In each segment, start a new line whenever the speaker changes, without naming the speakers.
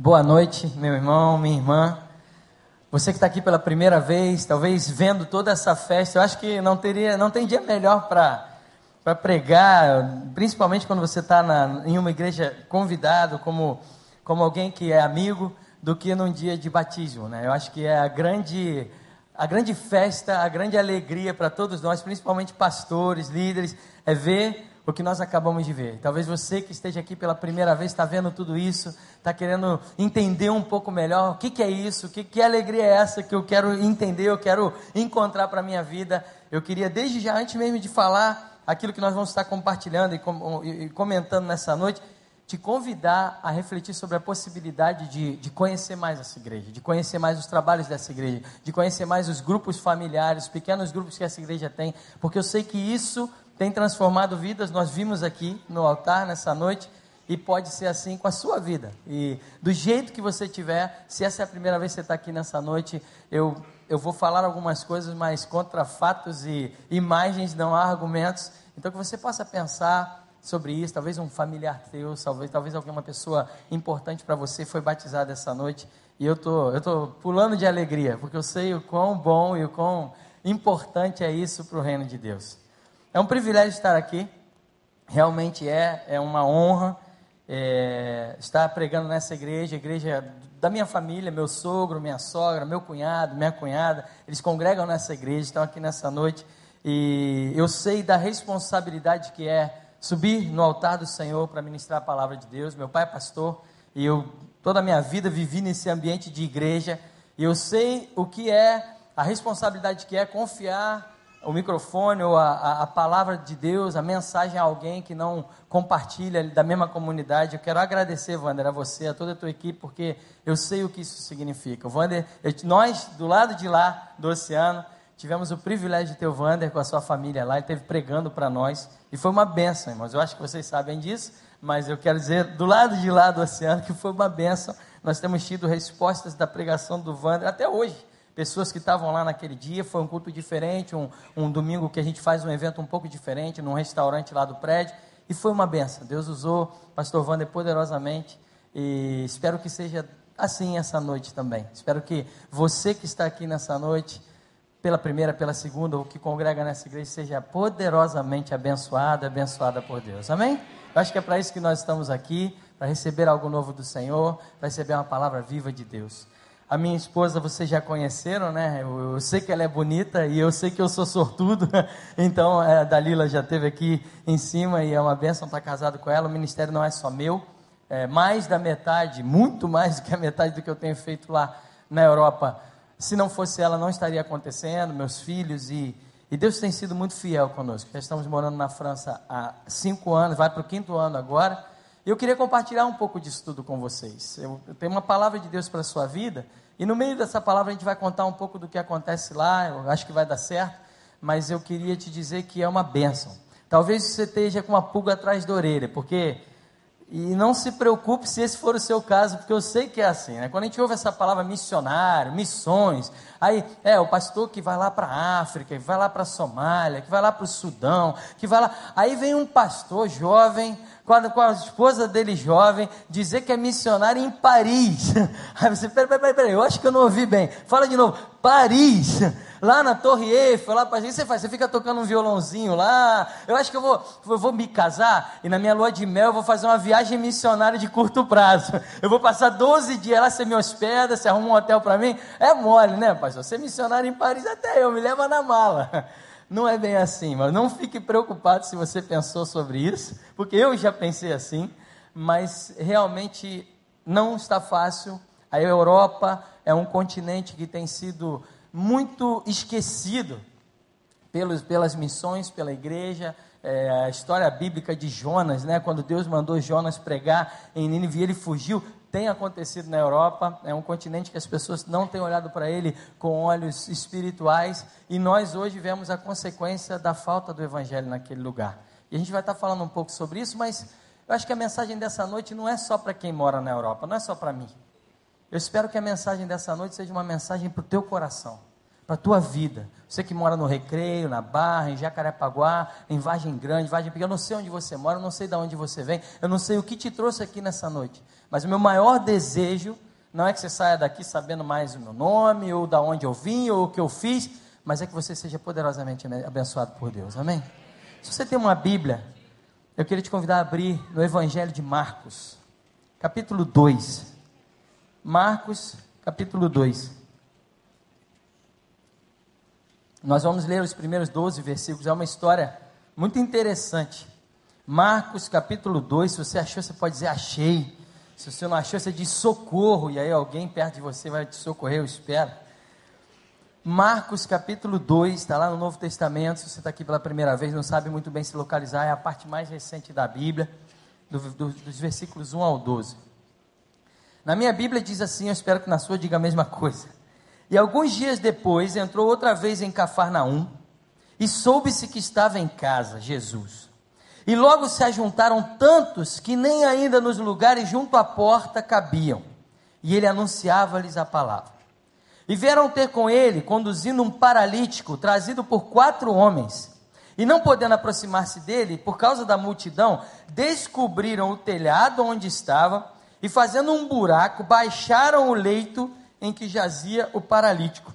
Boa noite, meu irmão, minha irmã. Você que está aqui pela primeira vez, talvez vendo toda essa festa, eu acho que não teria, não tem dia melhor para pregar, principalmente quando você está em uma igreja convidado como como alguém que é amigo, do que num dia de batismo, né? Eu acho que é a grande a grande festa, a grande alegria para todos nós, principalmente pastores, líderes, é ver o que nós acabamos de ver. Talvez você que esteja aqui pela primeira vez está vendo tudo isso, está querendo entender um pouco melhor o que, que é isso, que, que alegria é essa que eu quero entender, eu quero encontrar para a minha vida. Eu queria, desde já, antes mesmo de falar aquilo que nós vamos estar compartilhando e, com, e comentando nessa noite, te convidar a refletir sobre a possibilidade de, de conhecer mais essa igreja, de conhecer mais os trabalhos dessa igreja, de conhecer mais os grupos familiares, os pequenos grupos que essa igreja tem, porque eu sei que isso tem transformado vidas, nós vimos aqui no altar nessa noite, e pode ser assim com a sua vida. E do jeito que você tiver, se essa é a primeira vez que você está aqui nessa noite, eu, eu vou falar algumas coisas, mas contra fatos e imagens não há argumentos. Então que você possa pensar sobre isso, talvez um familiar teu, talvez, talvez alguma pessoa importante para você foi batizada essa noite. E eu tô, eu tô pulando de alegria, porque eu sei o quão bom e o quão importante é isso para o reino de Deus. É um privilégio estar aqui, realmente é, é uma honra é, estar pregando nessa igreja, igreja da minha família, meu sogro, minha sogra, meu cunhado, minha cunhada, eles congregam nessa igreja, estão aqui nessa noite, e eu sei da responsabilidade que é subir no altar do Senhor para ministrar a palavra de Deus. Meu pai é pastor, e eu toda a minha vida vivi nesse ambiente de igreja, e eu sei o que é a responsabilidade que é confiar o microfone ou a, a, palavra de Deus, a mensagem a alguém que não compartilha da mesma comunidade. Eu quero agradecer, Wander, a você, a toda a tua equipe, porque eu sei o que isso significa. Wander, eu, nós, do lado de lá do oceano, tivemos o privilégio de ter o Wander com a sua família lá, ele esteve pregando para nós, e foi uma benção, irmãos. Eu acho que vocês sabem disso, mas eu quero dizer, do lado de lá do oceano, que foi uma benção. Nós temos tido respostas da pregação do Wander até hoje pessoas que estavam lá naquele dia. Foi um culto diferente, um, um domingo que a gente faz um evento um pouco diferente, num restaurante lá do prédio. E foi uma benção. Deus usou pastor Wander poderosamente. E espero que seja assim essa noite também. Espero que você que está aqui nessa noite, pela primeira, pela segunda, ou que congrega nessa igreja, seja poderosamente abençoada, abençoada por Deus. Amém? Eu acho que é para isso que nós estamos aqui, para receber algo novo do Senhor, para receber uma palavra viva de Deus. A minha esposa vocês já conheceram, né? Eu, eu, sei que ela é bonita e eu sei que eu sou sortudo. Então, é, a Dalila já esteve aqui em cima e é uma bênção estar casado com ela. O ministério não é só meu, é mais da metade, muito mais do que a metade do que eu tenho feito lá na Europa. Se não fosse ela, não estaria acontecendo. Meus filhos e, e Deus tem sido muito fiel conosco. Já estamos morando na França há cinco anos, vai para o quinto ano agora. E eu queria compartilhar um pouco disso tudo com vocês. Eu, eu tenho uma palavra de Deus para a sua vida, e no meio dessa palavra a gente vai contar um pouco do que acontece lá, eu acho que vai dar certo, mas eu queria te dizer que é uma bênção. Talvez você esteja com uma pulga atrás da orelha, porque e não se preocupe se esse for o seu caso, porque eu sei que é assim, né? Quando a gente ouve essa palavra missionário, missões, aí é o pastor que vai lá para a África, que vai lá para a Somália, que vai lá para o Sudão, que vai lá. Aí vem um pastor jovem, com a, esposa dele jovem, dizer que é missionário em Paris. Aí você, peraí, peraí, peraí, eu acho que eu não ouvi bem. Fala de novo, Paris lá na Torre Eiffel, lá para você faz? Você fica tocando um violãozinho lá. Eu acho que eu vou, eu vou me casar e na minha lua de mel eu vou fazer uma viagem missionária de curto prazo. Eu vou passar 12 dias lá, você me hospeda, você arruma um hotel para mim. É mole, né, pastor? Você é missionário em Paris, até eu, me leva na mala. Não é bem assim, mas não fique preocupado se você pensou sobre isso, porque eu já pensei assim, mas realmente não está fácil. A Europa é um continente que tem sido muito esquecido pelos, pelas missões, pela igreja, é, a história bíblica de Jonas, né? quando Deus mandou Jonas pregar em Nínive, ele fugiu, tem acontecido na Europa, é um continente que as pessoas não têm olhado para ele com olhos espirituais, e nós hoje vemos a consequência da falta do evangelho naquele lugar. E a gente vai estar falando um pouco sobre isso, mas eu acho que a mensagem dessa noite não é só para quem mora na Europa, não é só para mim. Eu espero que a mensagem dessa noite seja uma mensagem para o teu coração para a tua vida. Você que mora no Recreio, na Barra, em Jacarepaguá, em Vargem Grande, Vargem Pequena, eu não sei onde você mora, eu não sei de onde você vem, eu não sei o que te trouxe aqui nessa noite. Mas o meu maior desejo não é que você saia daqui sabendo mais o meu nome, ou da onde eu vim, ou o que eu fiz, mas é que você seja poderosamente abençoado por Deus. Amém? Se você tem uma Bíblia, eu queria te convidar a abrir no Evangelho de Marcos, capítulo 2. Marcos, capítulo 2. Nós vamos ler os primeiros 12 versículos, é uma história muito interessante. Marcos capítulo 2, se você achou, você pode dizer achei. Se você não achou, você diz socorro, e aí alguém perto de você vai te socorrer, eu espero. Marcos capítulo 2, está lá no Novo Testamento. Se você está aqui pela primeira vez, não sabe muito bem se localizar, é a parte mais recente da Bíblia, do, do, dos versículos 1 ao 12. Na minha Bíblia diz assim, eu espero que na sua diga a mesma coisa. E alguns dias depois entrou outra vez em Cafarnaum e soube-se que estava em casa Jesus. E logo se ajuntaram tantos que nem ainda nos lugares junto à porta cabiam. E ele anunciava-lhes a palavra. E vieram ter com ele, conduzindo um paralítico, trazido por quatro homens. E não podendo aproximar-se dele, por causa da multidão, descobriram o telhado onde estava, e fazendo um buraco, baixaram o leito em que jazia o paralítico.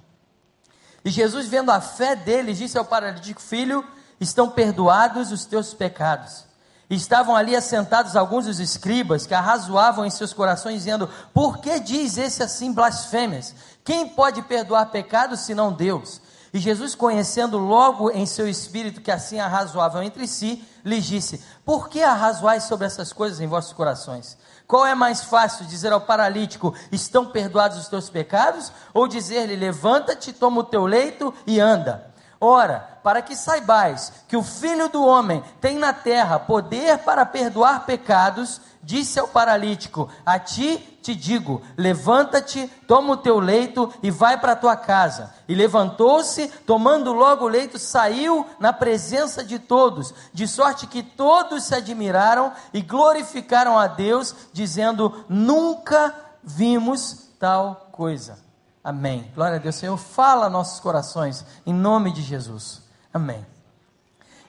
E Jesus, vendo a fé dele, disse ao paralítico: Filho, estão perdoados os teus pecados. E estavam ali assentados alguns dos escribas que arrazoavam em seus corações, dizendo: Por que diz esse assim blasfêmias? Quem pode perdoar pecados senão Deus? E Jesus, conhecendo logo em seu espírito que assim arrazoavam entre si, lhes disse: Por que arrazoais sobre essas coisas em vossos corações? Qual é mais fácil, dizer ao paralítico: Estão perdoados os teus pecados? Ou dizer-lhe: Levanta-te, toma o teu leito e anda? Ora, para que saibais que o Filho do Homem tem na terra poder para perdoar pecados, disse ao paralítico: A ti te digo: levanta-te, toma o teu leito e vai para a tua casa. E levantou-se, tomando logo o leito, saiu na presença de todos, de sorte que todos se admiraram e glorificaram a Deus, dizendo: Nunca vimos tal coisa. Amém. Glória a Deus. Senhor, fala nossos corações, em nome de Jesus. Amém.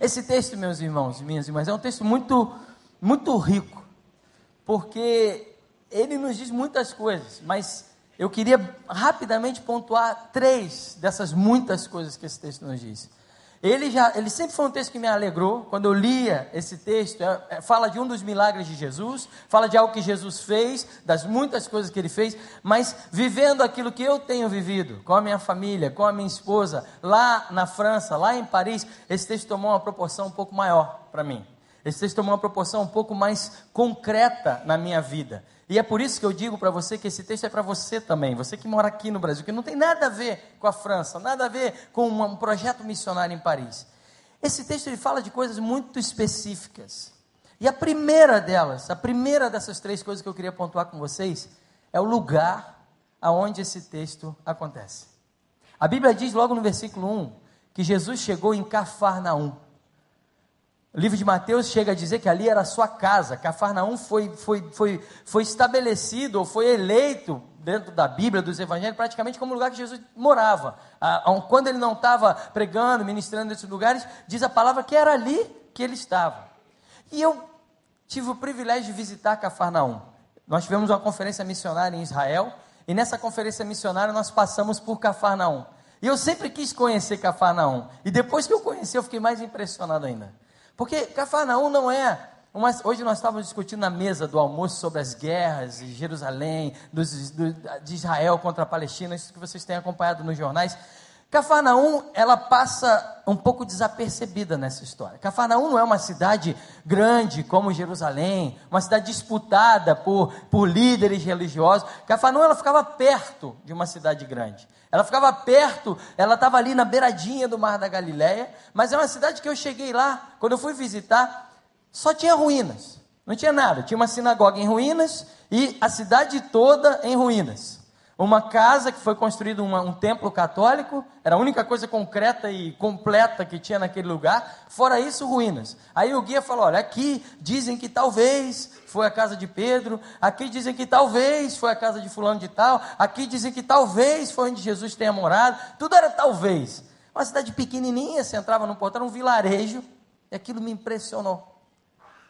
Esse texto, meus irmãos e minhas irmãs, é um texto muito, muito rico, porque ele nos diz muitas coisas, mas eu queria rapidamente pontuar três dessas muitas coisas que esse texto nos diz. Ele, já, ele sempre foi um texto que me alegrou. Quando eu lia esse texto, é, é, fala de um dos milagres de Jesus, fala de algo que Jesus fez, das muitas coisas que ele fez, mas vivendo aquilo que eu tenho vivido, com a minha família, com a minha esposa, lá na França, lá em Paris, esse texto tomou uma proporção um pouco maior para mim. Esse texto tomou uma proporção um pouco mais concreta na minha vida. E é por isso que eu digo para você que esse texto é para você também, você que mora aqui no Brasil, que não tem nada a ver com a França, nada a ver com um projeto missionário em Paris. Esse texto ele fala de coisas muito específicas. E a primeira delas, a primeira dessas três coisas que eu queria pontuar com vocês, é o lugar aonde esse texto acontece. A Bíblia diz logo no versículo 1 que Jesus chegou em Cafarnaum. O livro de Mateus chega a dizer que ali era a sua casa. Cafarnaum foi, foi, foi, foi estabelecido ou foi eleito dentro da Bíblia, dos Evangelhos, praticamente como o lugar que Jesus morava. Quando ele não estava pregando, ministrando nesses lugares, diz a palavra que era ali que ele estava. E eu tive o privilégio de visitar Cafarnaum. Nós tivemos uma conferência missionária em Israel, e nessa conferência missionária nós passamos por Cafarnaum. E eu sempre quis conhecer Cafarnaum. E depois que eu conheci, eu fiquei mais impressionado ainda. Porque Cafarnaum não é. Uma, hoje nós estávamos discutindo na mesa do almoço sobre as guerras de Jerusalém, dos, do, de Israel contra a Palestina, isso que vocês têm acompanhado nos jornais. Cafarnaum, ela passa um pouco desapercebida nessa história. Cafarnaum não é uma cidade grande como Jerusalém, uma cidade disputada por, por líderes religiosos. Cafarnaum, ela ficava perto de uma cidade grande. Ela ficava perto, ela estava ali na beiradinha do Mar da Galileia, mas é uma cidade que eu cheguei lá, quando eu fui visitar, só tinha ruínas, não tinha nada. Tinha uma sinagoga em ruínas e a cidade toda em ruínas. Uma casa que foi construída uma, um templo católico, era a única coisa concreta e completa que tinha naquele lugar, fora isso, ruínas. Aí o guia falou: olha, aqui dizem que talvez foi a casa de Pedro, aqui dizem que talvez foi a casa de fulano de tal, aqui dizem que talvez foi onde Jesus tenha morado, tudo era talvez. Uma cidade pequenininha, você entrava portão, era um vilarejo, e aquilo me impressionou.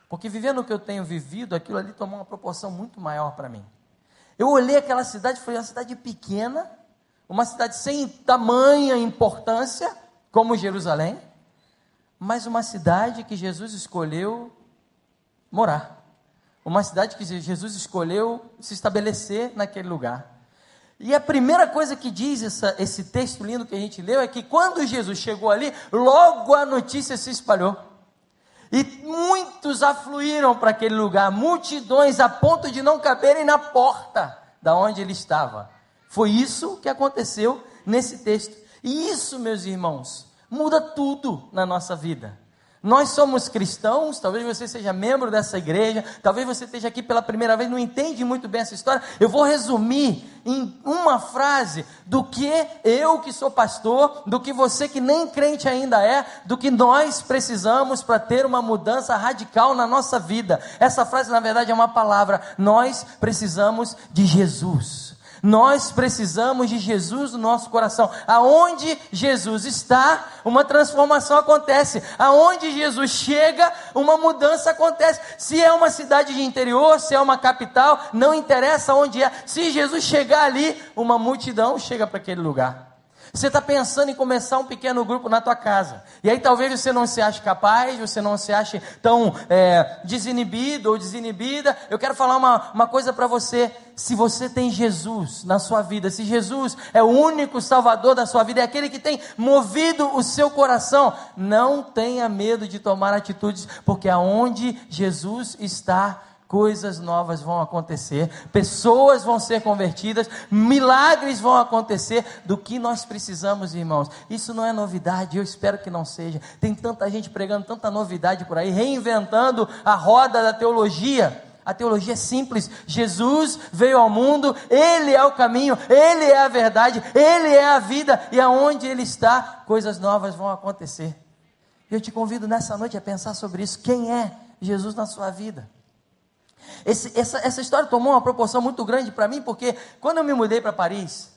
Porque vivendo o que eu tenho vivido, aquilo ali tomou uma proporção muito maior para mim. Eu olhei aquela cidade, foi uma cidade pequena, uma cidade sem tamanha importância, como Jerusalém, mas uma cidade que Jesus escolheu morar. Uma cidade que Jesus escolheu se estabelecer naquele lugar. E a primeira coisa que diz essa, esse texto lindo que a gente leu é que quando Jesus chegou ali, logo a notícia se espalhou. E muitos afluíram para aquele lugar, multidões a ponto de não caberem na porta da onde ele estava. Foi isso que aconteceu nesse texto. E isso, meus irmãos, muda tudo na nossa vida. Nós somos cristãos, talvez você seja membro dessa igreja, talvez você esteja aqui pela primeira vez, não entende muito bem essa história. Eu vou resumir em uma frase do que eu que sou pastor, do que você que nem crente ainda é, do que nós precisamos para ter uma mudança radical na nossa vida. Essa frase, na verdade, é uma palavra. Nós precisamos de Jesus. Nós precisamos de Jesus no nosso coração. Aonde Jesus está, uma transformação acontece. Aonde Jesus chega, uma mudança acontece. Se é uma cidade de interior, se é uma capital, não interessa onde é. Se Jesus chegar ali, uma multidão chega para aquele lugar. Você está pensando em começar um pequeno grupo na tua casa. E aí talvez você não se ache capaz, você não se ache tão é, desinibido ou desinibida. Eu quero falar uma, uma coisa para você. Se você tem Jesus na sua vida, se Jesus é o único salvador da sua vida, é aquele que tem movido o seu coração, não tenha medo de tomar atitudes, porque aonde Jesus está, coisas novas vão acontecer, pessoas vão ser convertidas, milagres vão acontecer do que nós precisamos, irmãos. Isso não é novidade, eu espero que não seja. Tem tanta gente pregando tanta novidade por aí, reinventando a roda da teologia. A teologia é simples. Jesus veio ao mundo, Ele é o caminho, Ele é a verdade, Ele é a vida, e aonde Ele está, coisas novas vão acontecer. Eu te convido nessa noite a pensar sobre isso. Quem é Jesus na sua vida? Esse, essa, essa história tomou uma proporção muito grande para mim, porque quando eu me mudei para Paris,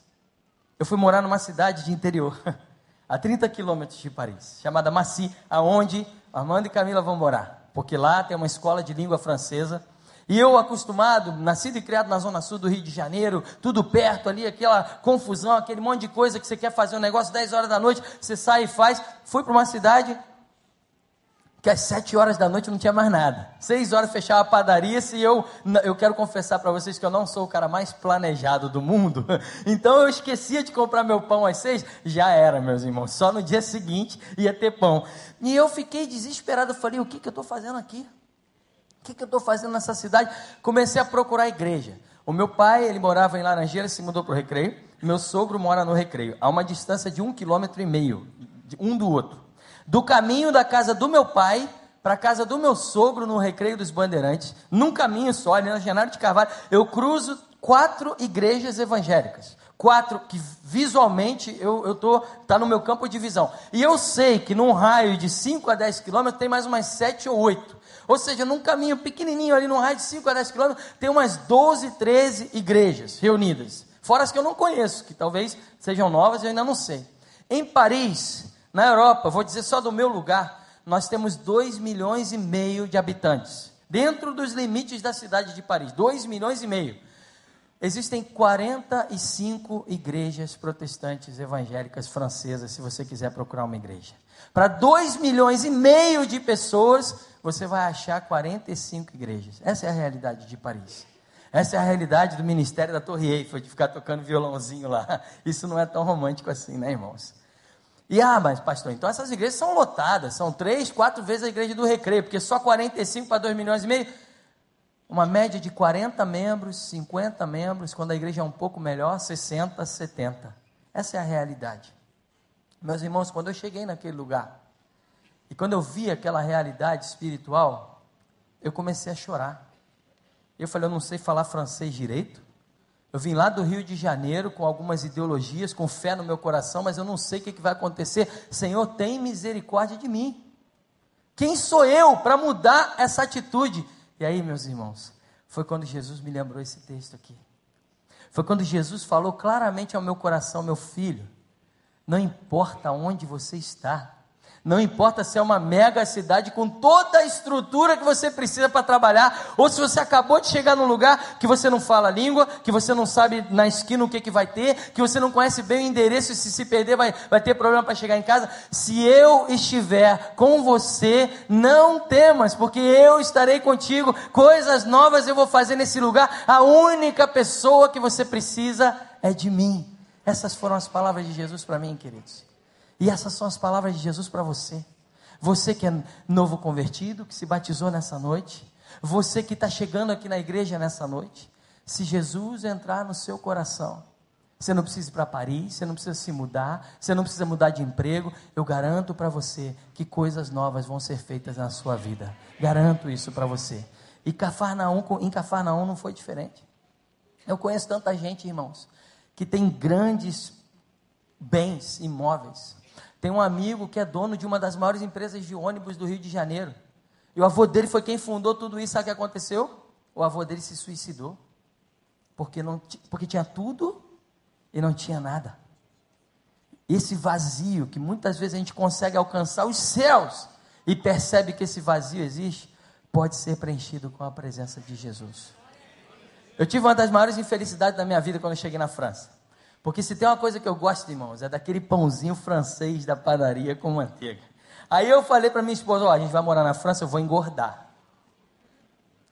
eu fui morar numa cidade de interior, a 30 quilômetros de Paris, chamada Massy, aonde Armando e Camila vão morar, porque lá tem uma escola de língua francesa. E eu, acostumado, nascido e criado na zona sul do Rio de Janeiro, tudo perto ali, aquela confusão, aquele monte de coisa que você quer fazer um negócio 10 horas da noite, você sai e faz. Fui para uma cidade que às sete horas da noite não tinha mais nada. Seis horas fechava a padaria. Se eu, eu quero confessar para vocês que eu não sou o cara mais planejado do mundo. Então eu esquecia de comprar meu pão às seis. Já era, meus irmãos. Só no dia seguinte ia ter pão. E eu fiquei desesperado. Eu falei: o que, que eu estou fazendo aqui? O que, que eu estou fazendo nessa cidade? Comecei a procurar a igreja. O meu pai, ele morava em Laranjeira, se mudou para o Recreio. Meu sogro mora no Recreio, a uma distância de um quilômetro e meio, um do outro do caminho da casa do meu pai para a casa do meu sogro no Recreio dos Bandeirantes, num caminho só, ali na Genaro de Carvalho, eu cruzo quatro igrejas evangélicas. Quatro que visualmente eu estou tá no meu campo de visão. E eu sei que num raio de 5 a 10 quilômetros tem mais umas 7 ou 8. Ou seja, num caminho pequenininho ali, num raio de 5 a 10 quilômetros, tem umas 12, 13 igrejas reunidas. Fora as que eu não conheço, que talvez sejam novas, eu ainda não sei. Em Paris, na Europa, vou dizer só do meu lugar, nós temos 2 milhões e meio de habitantes. Dentro dos limites da cidade de Paris, 2 milhões e meio. Existem 45 igrejas protestantes evangélicas francesas, se você quiser procurar uma igreja. Para 2 milhões e meio de pessoas, você vai achar 45 igrejas. Essa é a realidade de Paris. Essa é a realidade do ministério da Torre Eiffel, de ficar tocando violãozinho lá. Isso não é tão romântico assim, né, irmãos? E ah, mas pastor, então essas igrejas são lotadas, são três, quatro vezes a igreja do recreio, porque só 45 para 2 milhões e meio. Uma média de 40 membros, 50 membros, quando a igreja é um pouco melhor, 60, 70. Essa é a realidade. Meus irmãos, quando eu cheguei naquele lugar, e quando eu vi aquela realidade espiritual, eu comecei a chorar. Eu falei, eu não sei falar francês direito, Eu vim lá do Rio de Janeiro com algumas ideologias, com fé no meu coração, mas eu não sei o que, que vai acontecer. Senhor, tem misericórdia de mim. Quem sou eu para mudar essa atitude? E aí, meus irmãos, foi quando Jesus me lembrou esse texto aqui. Foi quando Jesus falou claramente ao meu coração, meu filho, não importa onde você está, não importa se é uma mega cidade com toda a estrutura que você precisa para trabalhar, ou se você acabou de chegar num lugar que você não fala a língua, que você não sabe na esquina o que, que vai ter, que você não conhece bem o endereço e se se perder vai, vai ter problema para chegar em casa. Se eu estiver com você, não temas, porque eu estarei contigo. Coisas novas eu vou fazer nesse lugar. A única pessoa que você precisa é de mim. Essas foram as palavras de Jesus para mim, queridos. E essas são as palavras de Jesus para você. Você que é novo convertido, que se batizou nessa noite. Você que está chegando aqui na igreja nessa noite. Se Jesus entrar no seu coração, você não precisa ir para Paris, você não precisa se mudar, você não precisa mudar de emprego. Eu garanto para você que coisas novas vão ser feitas na sua vida. Garanto isso para você. E Cafarnaum, em Cafarnaum não foi diferente. Eu conheço tanta gente, irmãos, que tem grandes bens imóveis, tem um amigo que é dono de uma das maiores empresas de ônibus do Rio de Janeiro. E o avô dele foi quem fundou tudo isso. Sabe o que aconteceu? O avô dele se suicidou. Porque, não, porque tinha tudo e não tinha nada. Esse vazio que muitas vezes a gente consegue alcançar os céus e percebe que esse vazio existe, pode ser preenchido com a presença de Jesus. Eu tive uma das maiores infelicidades da minha vida quando eu cheguei na França. Porque se tem uma coisa que eu gosto, irmãos, é daquele pãozinho francês da padaria com manteiga. Aí eu falei para minha esposa: Ó, oh, a gente vai morar na França, eu vou engordar.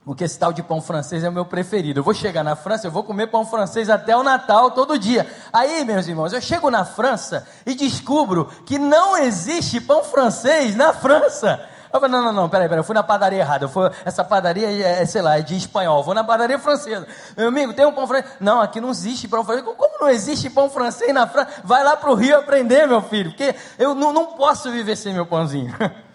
Porque esse tal de pão francês é o meu preferido. Eu vou chegar na França, eu vou comer pão francês até o Natal, todo dia. Aí, meus irmãos, eu chego na França e descubro que não existe pão francês na França. Eu falei, não, não, não, peraí, peraí, eu fui na padaria errada. Eu fui, essa padaria é, é, sei lá, é de espanhol. Eu vou na padaria francesa. Meu amigo, tem um pão francês? Não, aqui não existe pão francês. Como não existe pão francês na França? Vai lá para o Rio aprender, meu filho, porque eu não, não posso viver sem meu pãozinho.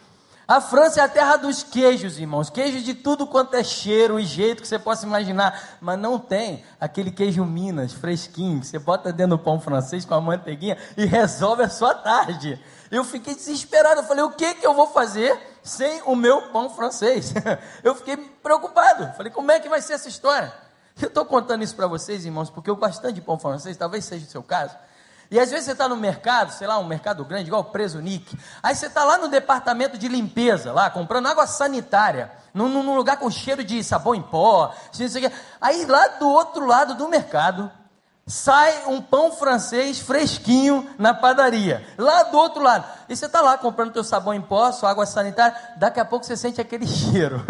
A França é a terra dos queijos, irmãos. Queijo de tudo quanto é cheiro e jeito que você possa imaginar. Mas não tem aquele queijo Minas, fresquinho, que você bota dentro do pão francês com a manteiguinha e resolve a sua tarde. Eu fiquei desesperado. Eu falei, o que, que eu vou fazer sem o meu pão francês? Eu fiquei preocupado. Falei, como é que vai ser essa história? Eu estou contando isso para vocês, irmãos, porque eu gosto tanto de pão francês, talvez seja o seu caso. E às vezes você está no mercado, sei lá, um mercado grande, igual o Preso Nick. Aí você está lá no departamento de limpeza, lá, comprando água sanitária, num, num lugar com cheiro de sabão em pó. Aí lá do outro lado do mercado, sai um pão francês fresquinho na padaria, lá do outro lado. E você está lá comprando teu sabão em pó, sua água sanitária, daqui a pouco você sente aquele cheiro,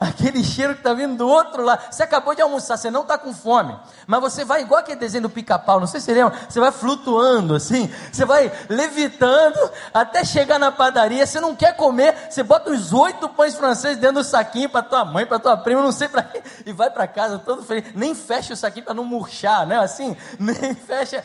aquele cheiro que está vindo do outro lado. Você acabou de almoçar, você não está com fome, mas você vai igual aquele desenho do pica-pau, não sei se você lembra, você vai flutuando assim, você vai levitando até chegar na padaria, você não quer comer, você bota os oito pães franceses dentro do saquinho para tua mãe, para tua prima, não sei para quê, e vai para casa todo feliz, nem fecha o saquinho para não murchar, né? Assim, nem fecha.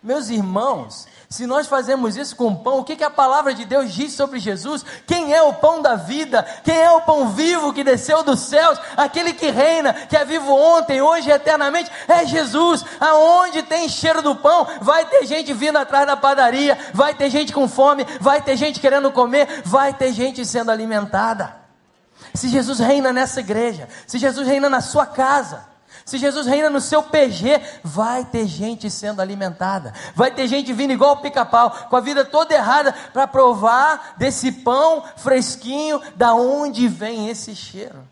Meus irmãos, se nós fazemos isso com pão, o que, que a palavra de Deus diz sobre Jesus? Quem é o pão da vida? Quem é o pão vivo que desceu dos céus? Aquele que reina, que é vivo ontem, hoje e eternamente, é Jesus. Aonde tem cheiro do pão, vai ter gente vindo atrás da padaria, vai ter gente com fome, vai ter gente querendo comer, vai ter gente sendo alimentada. Se Jesus reina nessa igreja, se Jesus reina na sua casa, se Jesus reina no seu PG, vai ter gente sendo alimentada, vai ter gente vindo igual pica-pau, com a vida toda errada, para provar desse pão fresquinho, da onde vem esse cheiro.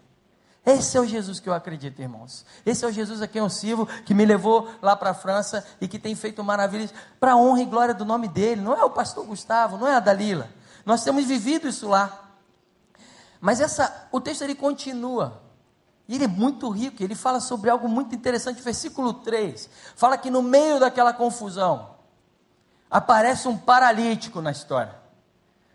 Esse é o Jesus que eu acredito, irmãos. Esse é o Jesus a quem eu sirvo, que me levou lá para a França e que tem feito maravilhas para a honra e glória do nome dele. Não é o pastor Gustavo, não é a Dalila. Nós temos vivido isso lá. Mas essa, o texto ele continua. E ele é muito rico, ele fala sobre algo muito interessante, versículo 3. Fala que no meio daquela confusão, aparece um paralítico na história.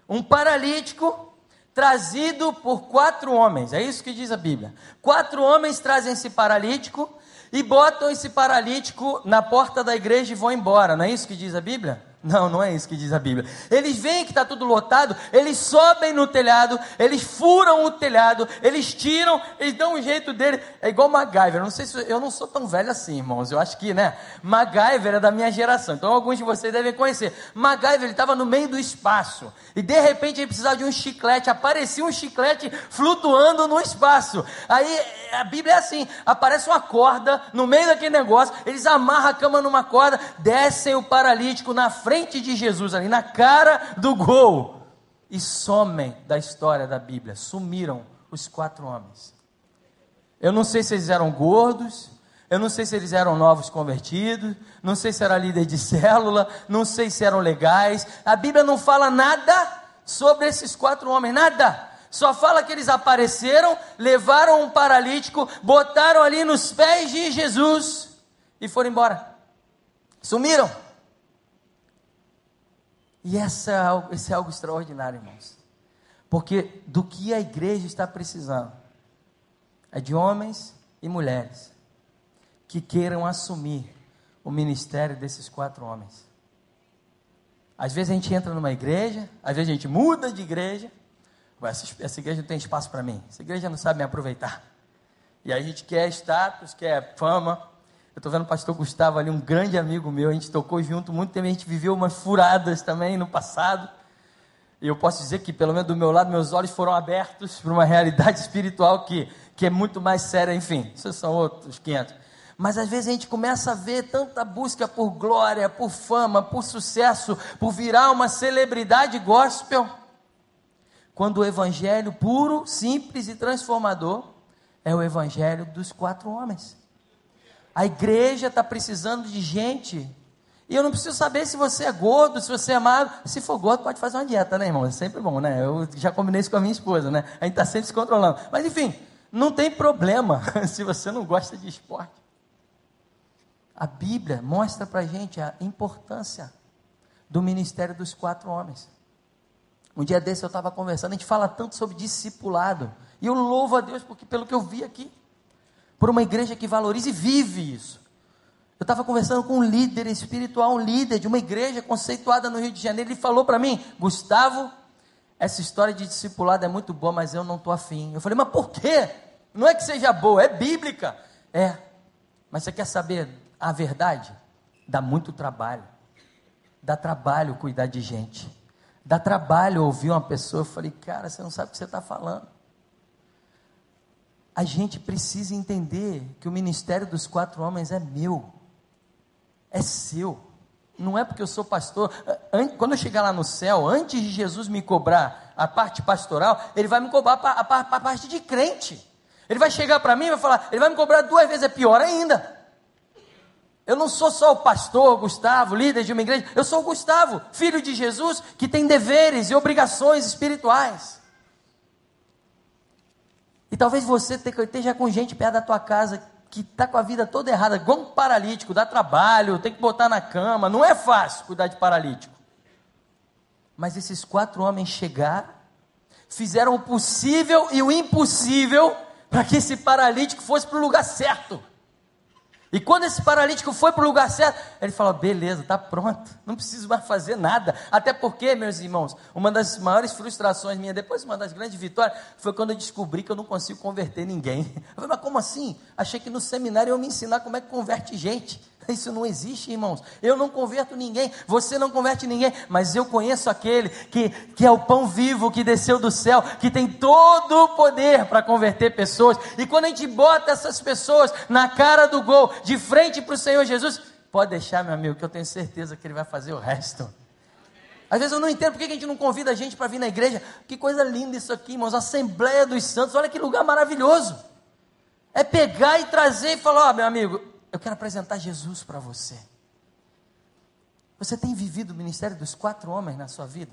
Um paralítico trazido por quatro homens, é isso que diz a Bíblia. Quatro homens trazem esse paralítico e botam esse paralítico na porta da igreja e vão embora, não é isso que diz a Bíblia? Não, não é isso que diz a Bíblia. Eles veem que está tudo lotado, eles sobem no telhado, eles furam o telhado, eles tiram, eles dão um jeito dele. É igual MacGyver. Não sei se eu não sou tão velho assim, irmãos. Eu acho que, né? MacGyver é da minha geração. Então alguns de vocês devem conhecer. MacGyver estava no meio do espaço e de repente ele precisava de um chiclete. Aparecia um chiclete flutuando no espaço. Aí a Bíblia é assim: aparece uma corda no meio daquele negócio, eles amarram a cama numa corda, descem o paralítico na frente frente de Jesus, ali na cara do gol, e somem da história da Bíblia. Sumiram os quatro homens. Eu não sei se eles eram gordos, eu não sei se eles eram novos convertidos, não sei se era líder de célula, não sei se eram legais. A Bíblia não fala nada sobre esses quatro homens, nada. Só fala que eles apareceram, levaram um paralítico, botaram ali nos pés de Jesus e foram embora. Sumiram. E essa é esse é algo extraordinário, irmãos. Porque do que a igreja está precisando é de homens e mulheres que queiram assumir o ministério desses quatro homens. Às vezes a gente entra numa igreja, às vezes a gente muda de igreja. Essa, essa igreja não tem espaço para mim, essa igreja não sabe me aproveitar. E a gente quer status, quer fama, eu estou vendo o pastor Gustavo ali, um grande amigo meu, a gente tocou junto muito tempo, a gente viveu umas furadas também no passado. E eu posso dizer que, pelo menos do meu lado, meus olhos foram abertos para uma realidade espiritual que, que é muito mais séria, enfim, isso são outros 500. Mas às vezes a gente começa a ver tanta busca por glória, por fama, por sucesso, por virar uma celebridade gospel, quando o evangelho puro, simples e transformador é o evangelho dos quatro homens. A igreja está precisando de gente. E eu não preciso saber se você é gordo, se você é magro. Se for gordo, pode fazer uma dieta, né, irmão? É sempre bom, né? Eu já combinei isso com a minha esposa, né? A gente está sempre se controlando. Mas, enfim, não tem problema se você não gosta de esporte. A Bíblia mostra para a gente a importância do ministério dos quatro homens. Um dia desse eu estava conversando, a gente fala tanto sobre discipulado. E eu louvo a Deus porque pelo que eu vi aqui por uma igreja que valoriza e vive isso. Eu estava conversando com um líder espiritual, um líder de uma igreja conceituada no Rio de Janeiro. Ele falou para mim, Gustavo, essa história de discipulado é muito boa, mas eu não estou afim. Eu falei, mas por quê? Não é que seja boa, é bíblica. É, mas você quer saber a verdade? Dá muito trabalho. Dá trabalho cuidar de gente. Dá trabalho ouvir uma pessoa. Eu falei, cara, você não sabe o que você está falando a gente precisa entender que o ministério dos quatro homens é meu, é seu. Não é porque eu sou pastor. Quando eu chegar lá no céu, antes de Jesus me cobrar a parte pastoral, ele vai me cobrar a, parte de crente. Ele vai chegar para mim e vai falar, ele vai me cobrar duas vezes, é pior ainda. Eu não sou só o pastor Gustavo, líder de uma igreja, eu sou o Gustavo, filho de Jesus, que tem deveres e obrigações espirituais. E talvez você esteja com gente perto da tua casa que está com a vida toda errada, igual um paralítico, dá trabalho, tem que botar na cama, não é fácil cuidar de paralítico. Mas esses quatro homens chegaram, fizeram o possível e o impossível para que esse paralítico fosse para o lugar certo. E quando esse paralítico foi para o lugar certo, ele falou: beleza, está pronto, não preciso mais fazer nada. Até porque, meus irmãos, uma das maiores frustrações minha, depois uma das grandes vitórias, foi quando eu descobri que eu não consigo converter ninguém. Eu falei, mas como assim? Achei que no seminário eu me ensinar como é que converte gente. Isso não existe, irmãos. Eu não converto ninguém, você não converte ninguém, mas eu conheço aquele que, que é o pão vivo que desceu do céu, que tem todo o poder para converter pessoas. E quando a gente bota essas pessoas na cara do gol, de frente para o Senhor Jesus, pode deixar, meu amigo, que eu tenho certeza que Ele vai fazer o resto. Às vezes eu não entendo por que a gente não convida a gente para vir na igreja. Que coisa linda isso aqui, irmãos. Assembleia dos Santos, olha que lugar maravilhoso. É pegar e trazer e falar: Ó, oh, meu amigo, eu quero apresentar Jesus para você. Você tem vivido o ministério dos quatro homens na sua vida?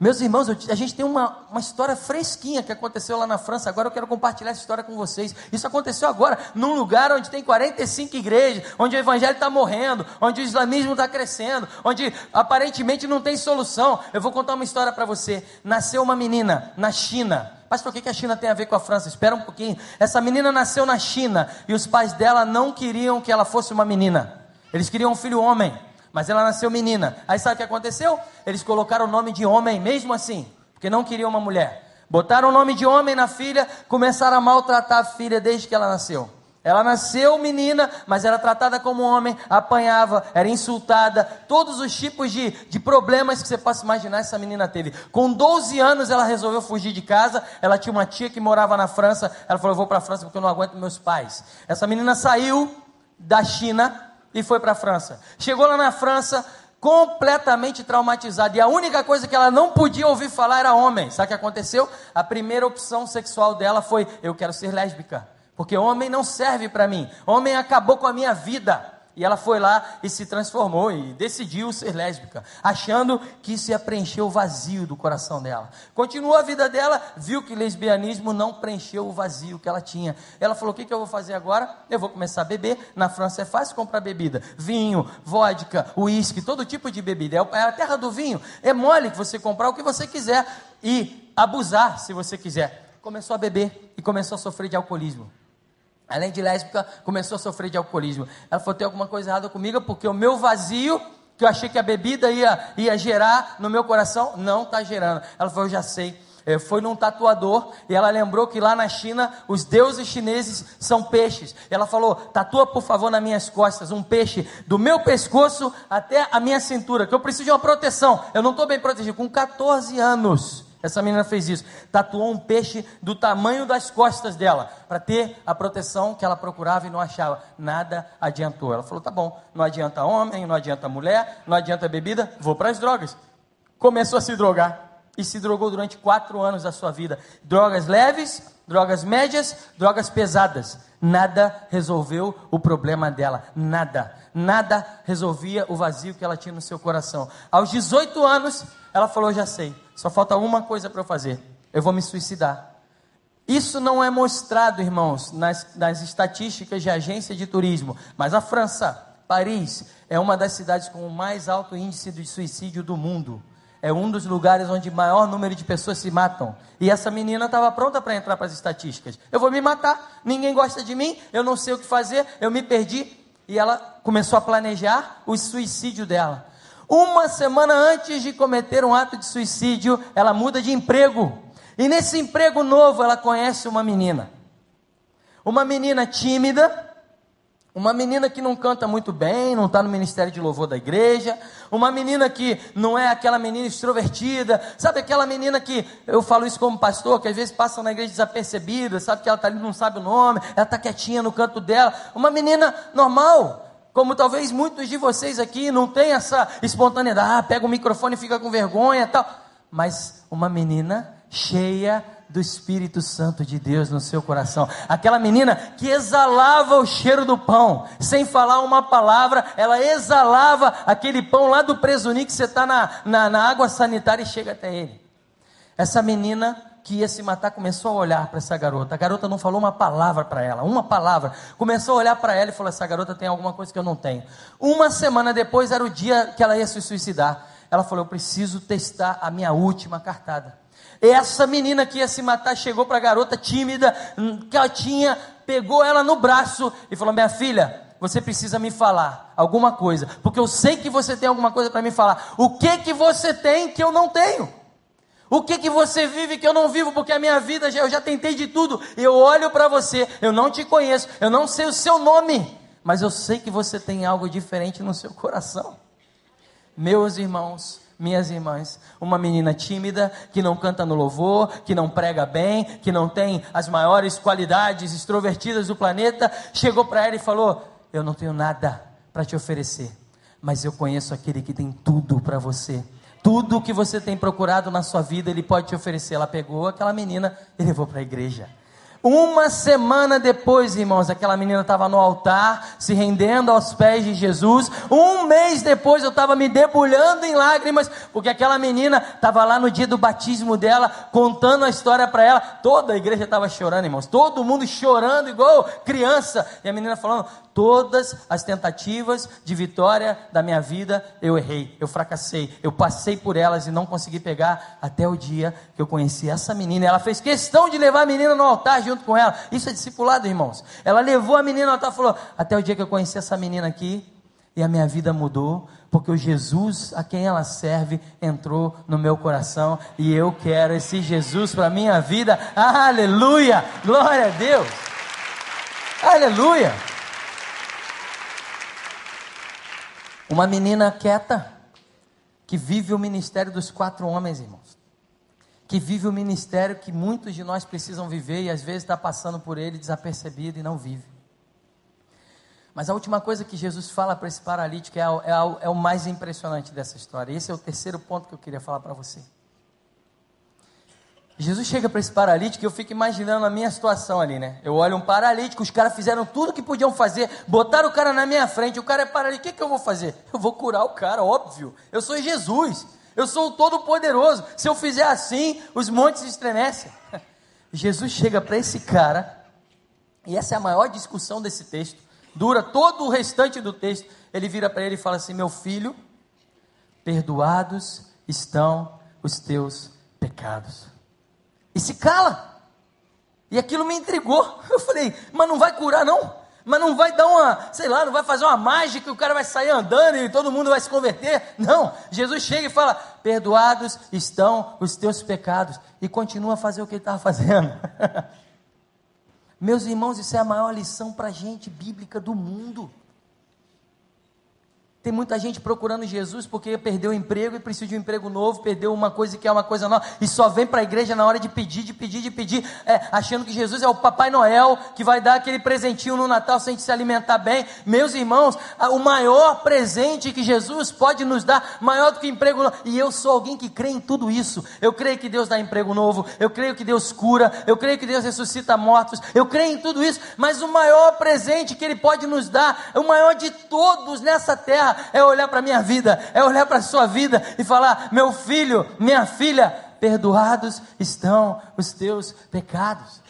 Meus irmãos, a gente tem uma, uma história fresquinha que aconteceu lá na França. Agora eu quero compartilhar essa história com vocês. Isso aconteceu agora, num lugar onde tem 45 igrejas, onde o evangelho está morrendo, onde o islamismo está crescendo, onde aparentemente não tem solução. Eu vou contar uma história para você. Nasceu uma menina na China. Pastor, o que a China tem a ver com a França? Espera um pouquinho. Essa menina nasceu na China e os pais dela não queriam que ela fosse uma menina. Eles queriam um filho homem. Mas ela nasceu menina. Aí sabe o que aconteceu? Eles colocaram o nome de homem mesmo assim, porque não queriam uma mulher. Botaram o nome de homem na filha, começaram a maltratar a filha desde que ela nasceu. Ela nasceu menina, mas era tratada como homem, apanhava, era insultada, todos os tipos de, de problemas que você possa imaginar essa menina teve. Com 12 anos ela resolveu fugir de casa, ela tinha uma tia que morava na França, ela falou, eu vou para a França porque eu não aguento meus pais. Essa menina saiu da China e foi para a França. Chegou lá na França, completamente traumatizada. E a única coisa que ela não podia ouvir falar era homem. Sabe o que aconteceu? A primeira opção sexual dela foi: eu quero ser lésbica. Porque homem não serve para mim. Homem acabou com a minha vida. E ela foi lá e se transformou e decidiu ser lésbica, achando que isso ia preencher o vazio do coração dela. Continuou a vida dela, viu que lesbianismo não preencheu o vazio que ela tinha. Ela falou: O que, que eu vou fazer agora? Eu vou começar a beber. Na França é fácil comprar bebida: vinho, vodka, uísque, todo tipo de bebida. É, é a terra do vinho. É mole que você comprar o que você quiser e abusar se você quiser. Começou a beber e começou a sofrer de alcoolismo. Além de lésbica, começou a sofrer de alcoolismo. Ela falou: tem alguma coisa errada comigo, porque o meu vazio, que eu achei que a bebida ia, ia gerar no meu coração, não está gerando. Ela falou: eu já sei. É, foi num tatuador e ela lembrou que lá na China os deuses chineses são peixes. Ela falou: tatua por favor nas minhas costas um peixe do meu pescoço até a minha cintura, que eu preciso de uma proteção. Eu não estou bem protegido. Com 14 anos, essa menina fez isso. Tatuou um peixe do tamanho das costas dela, para ter a proteção que ela procurava e não achava. Nada adiantou. Ela falou: tá bom, não adianta homem, não adianta mulher, não adianta bebida, vou para as drogas. Começou a se drogar. E se drogou durante quatro anos da sua vida. Drogas leves, drogas médias, drogas pesadas. Nada resolveu o problema dela. Nada. Nada resolvia o vazio que ela tinha no seu coração. Aos 18 anos, ela falou: já sei só falta uma coisa para eu fazer. Eu vou me suicidar. Isso não é mostrado, irmãos, nas, nas estatísticas de agência de turismo, mas a França, Paris, é uma das cidades com o mais alto índice de suicídio do mundo. É um dos lugares onde maior número de pessoas se matam. E essa menina estava pronta para entrar para as estatísticas. Eu vou me matar, ninguém gosta de mim, eu não sei o que fazer, eu me perdi. E ela começou a planejar o suicídio dela. Uma semana antes de cometer um ato de suicídio, ela muda de emprego. E nesse emprego novo, ela conhece uma menina. Uma menina tímida, uma menina que não canta muito bem, não está no ministério de louvor da igreja, uma menina que não é aquela menina extrovertida, sabe aquela menina que, eu falo isso como pastor, que às vezes passa na igreja desapercebida, sabe que ela está ali, não sabe o nome, ela está quietinha no canto dela, uma menina normal, como talvez muitos de vocês aqui não têm essa espontaneidade, ah, pega o microfone e fica com vergonha tal. Mas uma menina cheia do Espírito Santo de Deus no seu coração. Aquela menina que exalava o cheiro do pão, sem falar uma palavra, ela exalava aquele pão lá do presunim que você está na, na, na água sanitária e chega até ele. Essa menina que ia se matar começou a olhar para essa garota. A garota não falou uma palavra para ela, uma palavra. Começou a olhar para ela e falou: Essa garota tem alguma coisa que eu não tenho. Uma semana depois era o dia que ela ia se suicidar. Ela falou: Eu preciso testar a minha última cartada. Essa menina que ia se matar chegou para a garota tímida, hum, que ela tinha, pegou ela no braço e falou: Minha filha, você precisa me falar alguma coisa, porque eu sei que você tem alguma coisa para me falar. O que que você tem que eu não tenho? O que que você vive que eu não vivo? Porque a minha vida, eu já tentei de tudo. Eu olho para você, eu não te conheço, eu não sei o seu nome, mas eu sei que você tem algo diferente no seu coração. Meus irmãos, minhas irmãs, uma menina tímida, que não canta no louvor, que não prega bem, que não tem as maiores qualidades extrovertidas do planeta, chegou para ela e falou: Eu não tenho nada para te oferecer, mas eu conheço aquele que tem tudo para você tudo que você tem procurado na sua vida, Ele pode te oferecer. Ela pegou aquela menina e levou para a igreja. Uma semana depois, irmãos, aquela menina estava no altar, se rendendo aos pés de Jesus. Um mês depois, eu estava me debulhando em lágrimas, porque aquela menina estava lá no dia do batismo dela, contando a história para ela. Toda a igreja estava chorando, irmãos. Todo mundo chorando, igual criança. E a menina falando: Todas as tentativas de vitória da minha vida, eu errei, eu fracassei, eu passei por elas e não consegui pegar até o dia que eu conheci essa menina. Ela fez questão de levar a menina no altar junto com ela. Isso é discipulado, irmãos. Ela levou a menina no altar e falou: Até o dia que eu conheci essa menina aqui, e a minha vida mudou, porque o Jesus a quem ela serve entrou no meu coração e eu quero esse Jesus para minha vida. Aleluia! Glória a Deus! Aleluia! Uma menina quieta que vive o ministério dos quatro homens, irmãos. Que vive o ministério que muitos de nós precisam viver e às vezes está passando por ele desapercebido e não vive. Mas a última coisa que Jesus fala para esse paralítico é, é, é, o mais impressionante dessa história. Esse é o terceiro ponto que eu queria falar para você. Jesus chega para esse paralítico e eu fico imaginando a minha situação ali, né? Eu olho um paralítico, os caras fizeram tudo que podiam fazer, botaram o cara na minha frente, o cara é paralítico, o que, que eu vou fazer? Eu vou curar o cara, óbvio. Eu sou Jesus, eu sou o Todo-Poderoso. Se eu fizer assim, os montes estremecem. Jesus chega para esse cara, e essa é a maior discussão desse texto dura todo o restante do texto. Ele vira para ele e fala assim: Meu filho, perdoados estão os teus pecados. E se cala. E aquilo me intrigou. Eu falei, mas não vai curar, não? Mas não vai dar uma, sei lá, não vai fazer uma mágica, o cara vai sair andando e todo mundo vai se converter. Não. Jesus chega e fala: Perdoados estão os teus pecados. E continua a fazer o que ele estava fazendo. Meus irmãos, isso é a maior lição para a gente bíblica do mundo. Tem muita gente procurando Jesus porque perdeu o emprego e precisa de um emprego novo, perdeu uma coisa que é uma coisa nova, e só vem para a igreja na hora de pedir, de pedir, de pedir, é, achando que Jesus é o Papai Noel que vai dar aquele presentinho no Natal sem se alimentar bem. Meus irmãos, o maior presente que Jesus pode nos dar, maior do que emprego novo, e eu sou alguém que crê em tudo isso. Eu creio que Deus dá emprego novo, eu creio que Deus cura, eu creio que Deus ressuscita mortos, eu creio em tudo isso, mas o maior presente que Ele pode nos dar, o maior de todos nessa terra, é olhar para a minha vida, é olhar para a sua vida e falar: meu filho, minha filha, perdoados estão os teus pecados.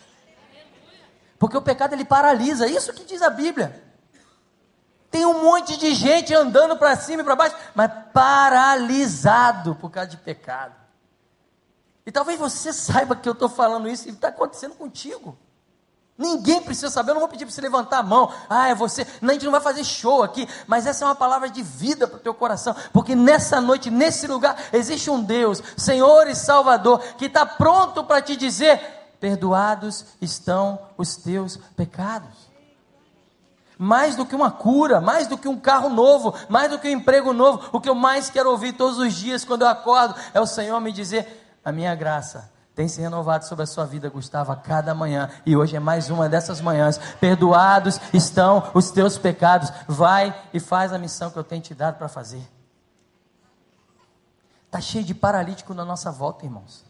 Porque o pecado ele paralisa, isso que diz a Bíblia. Tem um monte de gente andando para cima e para baixo, mas paralisado por causa de pecado. E talvez você saiba que eu estou falando isso e está acontecendo contigo. Ninguém precisa saber, eu não vou pedir para você levantar a mão. Ah, é você. Não, a gente não vai fazer show aqui, mas essa é uma palavra de vida para o teu coração, porque nessa noite, nesse lugar, existe um Deus, Senhor e Salvador, que está pronto para te dizer: perdoados estão os teus pecados. Mais do que uma cura, mais do que um carro novo, mais do que um emprego novo, o que eu mais quero ouvir todos os dias quando eu acordo é o Senhor me dizer: a minha graça tem se renovado sobre a sua vida, Gustavo, a cada manhã. E hoje é mais uma dessas manhãs. Perdoados estão os teus pecados. Vai e faz a missão que eu tenho te dado para fazer. Está cheio de paralítico na nossa volta, irmãos.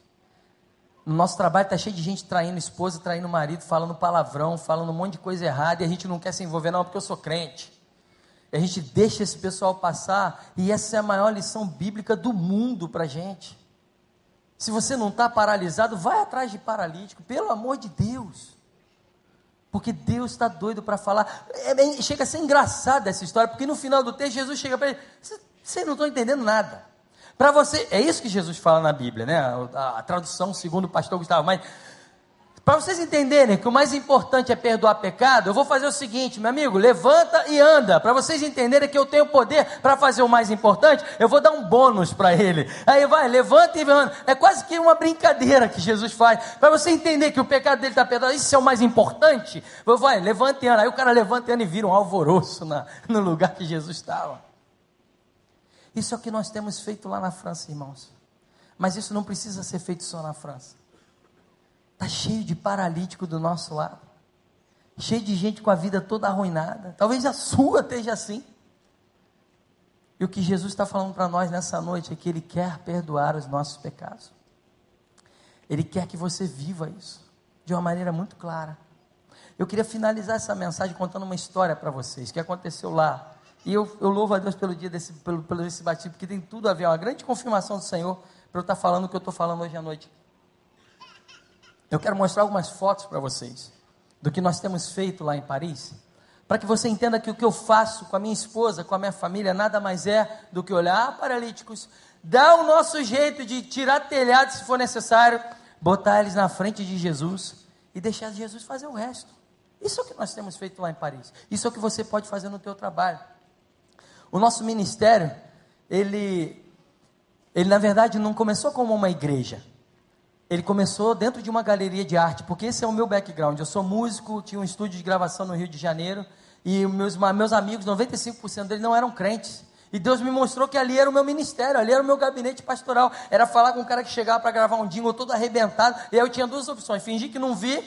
No nosso trabalho está cheio de gente traindo esposa, traindo marido, falando palavrão, falando um monte de coisa errada. E a gente não quer se envolver, não, porque eu sou crente. E a gente deixa esse pessoal passar. E essa é a maior lição bíblica do mundo para a gente. Se você não está paralisado, vai atrás de paralítico, pelo amor de Deus. Porque Deus está doido para falar. É, chega a ser engraçada essa história, porque no final do texto Jesus chega para ele: Vocês não estão entendendo nada. Para você, é isso que Jesus fala na Bíblia, né? A, a, a tradução segundo o pastor Gustavo, mas para vocês entenderem que o mais importante é perdoar pecado, eu vou fazer o seguinte, meu amigo, levanta e anda. Para vocês entenderem que eu tenho poder para fazer o mais importante, eu vou dar um bônus para ele. Aí vai, levanta e anda. É quase que uma brincadeira que Jesus faz. Para você entender que o pecado dele está perdoado, isso é o mais importante. Vai, levanta e anda. Aí o cara levanta e anda e vira um alvoroço na, no lugar que Jesus estava. Isso é o que nós temos feito lá na França, irmãos. Mas isso não precisa ser feito só na França. Está cheio de paralítico do nosso lado. Cheio de gente com a vida toda arruinada. Talvez a sua esteja assim. E o que Jesus está falando para nós nessa noite é que Ele quer perdoar os nossos pecados. Ele quer que você viva isso de uma maneira muito clara. Eu queria finalizar essa mensagem contando uma história para vocês que aconteceu lá. E eu, eu, louvo a Deus pelo dia desse, pelo, pelo batismo, porque tem tudo a ver, é uma grande confirmação do Senhor para eu estar falando o que eu estou falando hoje à noite. Eu quero mostrar algumas fotos para vocês do que nós temos feito lá em Paris, para que você entenda que o que eu faço com a minha esposa, com a minha família, nada mais é do que olhar paralíticos, dar o nosso jeito de tirar telhado se for necessário, botar eles na frente de Jesus e deixar Jesus fazer o resto. Isso é o que nós temos feito lá em Paris. Isso é o que você pode fazer no teu trabalho. O nosso ministério, ele, ele na verdade não começou como uma igreja. Ele começou dentro de uma galeria de arte, porque esse é o meu background. Eu sou músico, tinha um estúdio de gravação no Rio de Janeiro, e meus, meus amigos, 95% deles não eram crentes. E Deus me mostrou que ali era o meu ministério, ali era o meu gabinete pastoral. Era falar com um cara que chegava para gravar um jingle todo arrebentado. E aí eu tinha duas opções: fingir que não vi,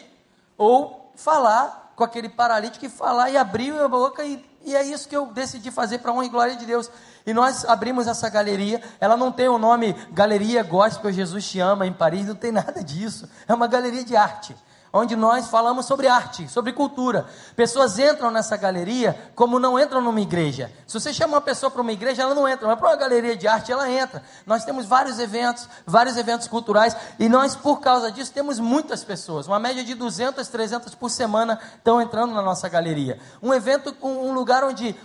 ou falar com aquele paralítico e falar e abrir a boca. E, e é isso que eu decidi fazer para honra e glória de Deus. E nós abrimos essa galeria. Ela não tem o nome Galeria Gospel Jesus Te Ama em Paris, não tem nada disso. É uma galeria de arte onde nós falamos sobre arte, sobre cultura. Pessoas entram nessa galeria como não entram numa igreja. Se você chama uma pessoa para uma igreja, ela não entra, mas para uma galeria de arte, ela entra. Nós temos vários eventos, vários eventos culturais, e nós, por causa disso, temos muitas pessoas. Uma média de 200, 300 por semana estão entrando na nossa galeria. Um evento, um lugar onde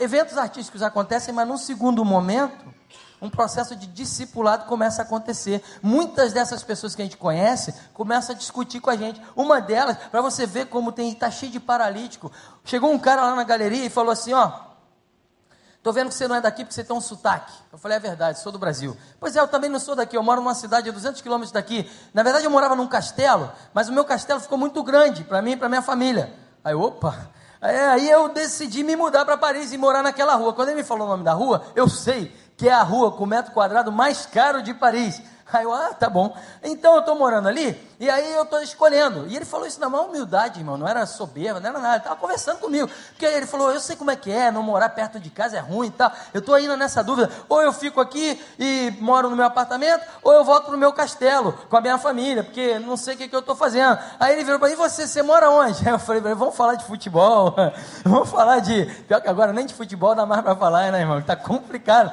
eventos artísticos acontecem, mas num segundo momento, um processo de discipulado começa a acontecer. Muitas dessas pessoas que a gente conhece começam a discutir com a gente. Uma delas, para você ver como tem está cheio de paralítico. Chegou um cara lá na galeria e falou assim, ó, Estou vendo que você não é daqui porque você tem um sotaque. Eu falei, é verdade, sou do Brasil. Pois é, eu também não sou daqui, eu moro numa cidade a 200 quilômetros daqui. Na verdade, eu morava num castelo, mas o meu castelo ficou muito grande para mim e para minha família. Aí, opa, aí eu decidi me mudar para Paris e morar naquela rua. Quando ele me falou o nome da rua, eu sei que é a rua com metro quadrado mais caro de Paris. Aí eu, ah, tá bom. Então eu estou morando ali, e aí eu estou escolhendo. E ele falou isso na maior humildade, irmão, não era soberba, não era nada. Ele estava conversando comigo. Porque ele falou, eu sei como é que é, não morar perto de casa é ruim e tal. Eu estou ainda nessa dúvida. Ou eu fico aqui e moro no meu apartamento, ou eu volto para meu castelo com a minha família, porque não sei o que, que eu estou fazendo. Aí ele virou para mim, e você, você mora onde? Aí eu falei, vamos falar de futebol, vamos falar de. Pior que agora nem de futebol dá mais para falar, né, irmão? Está complicado.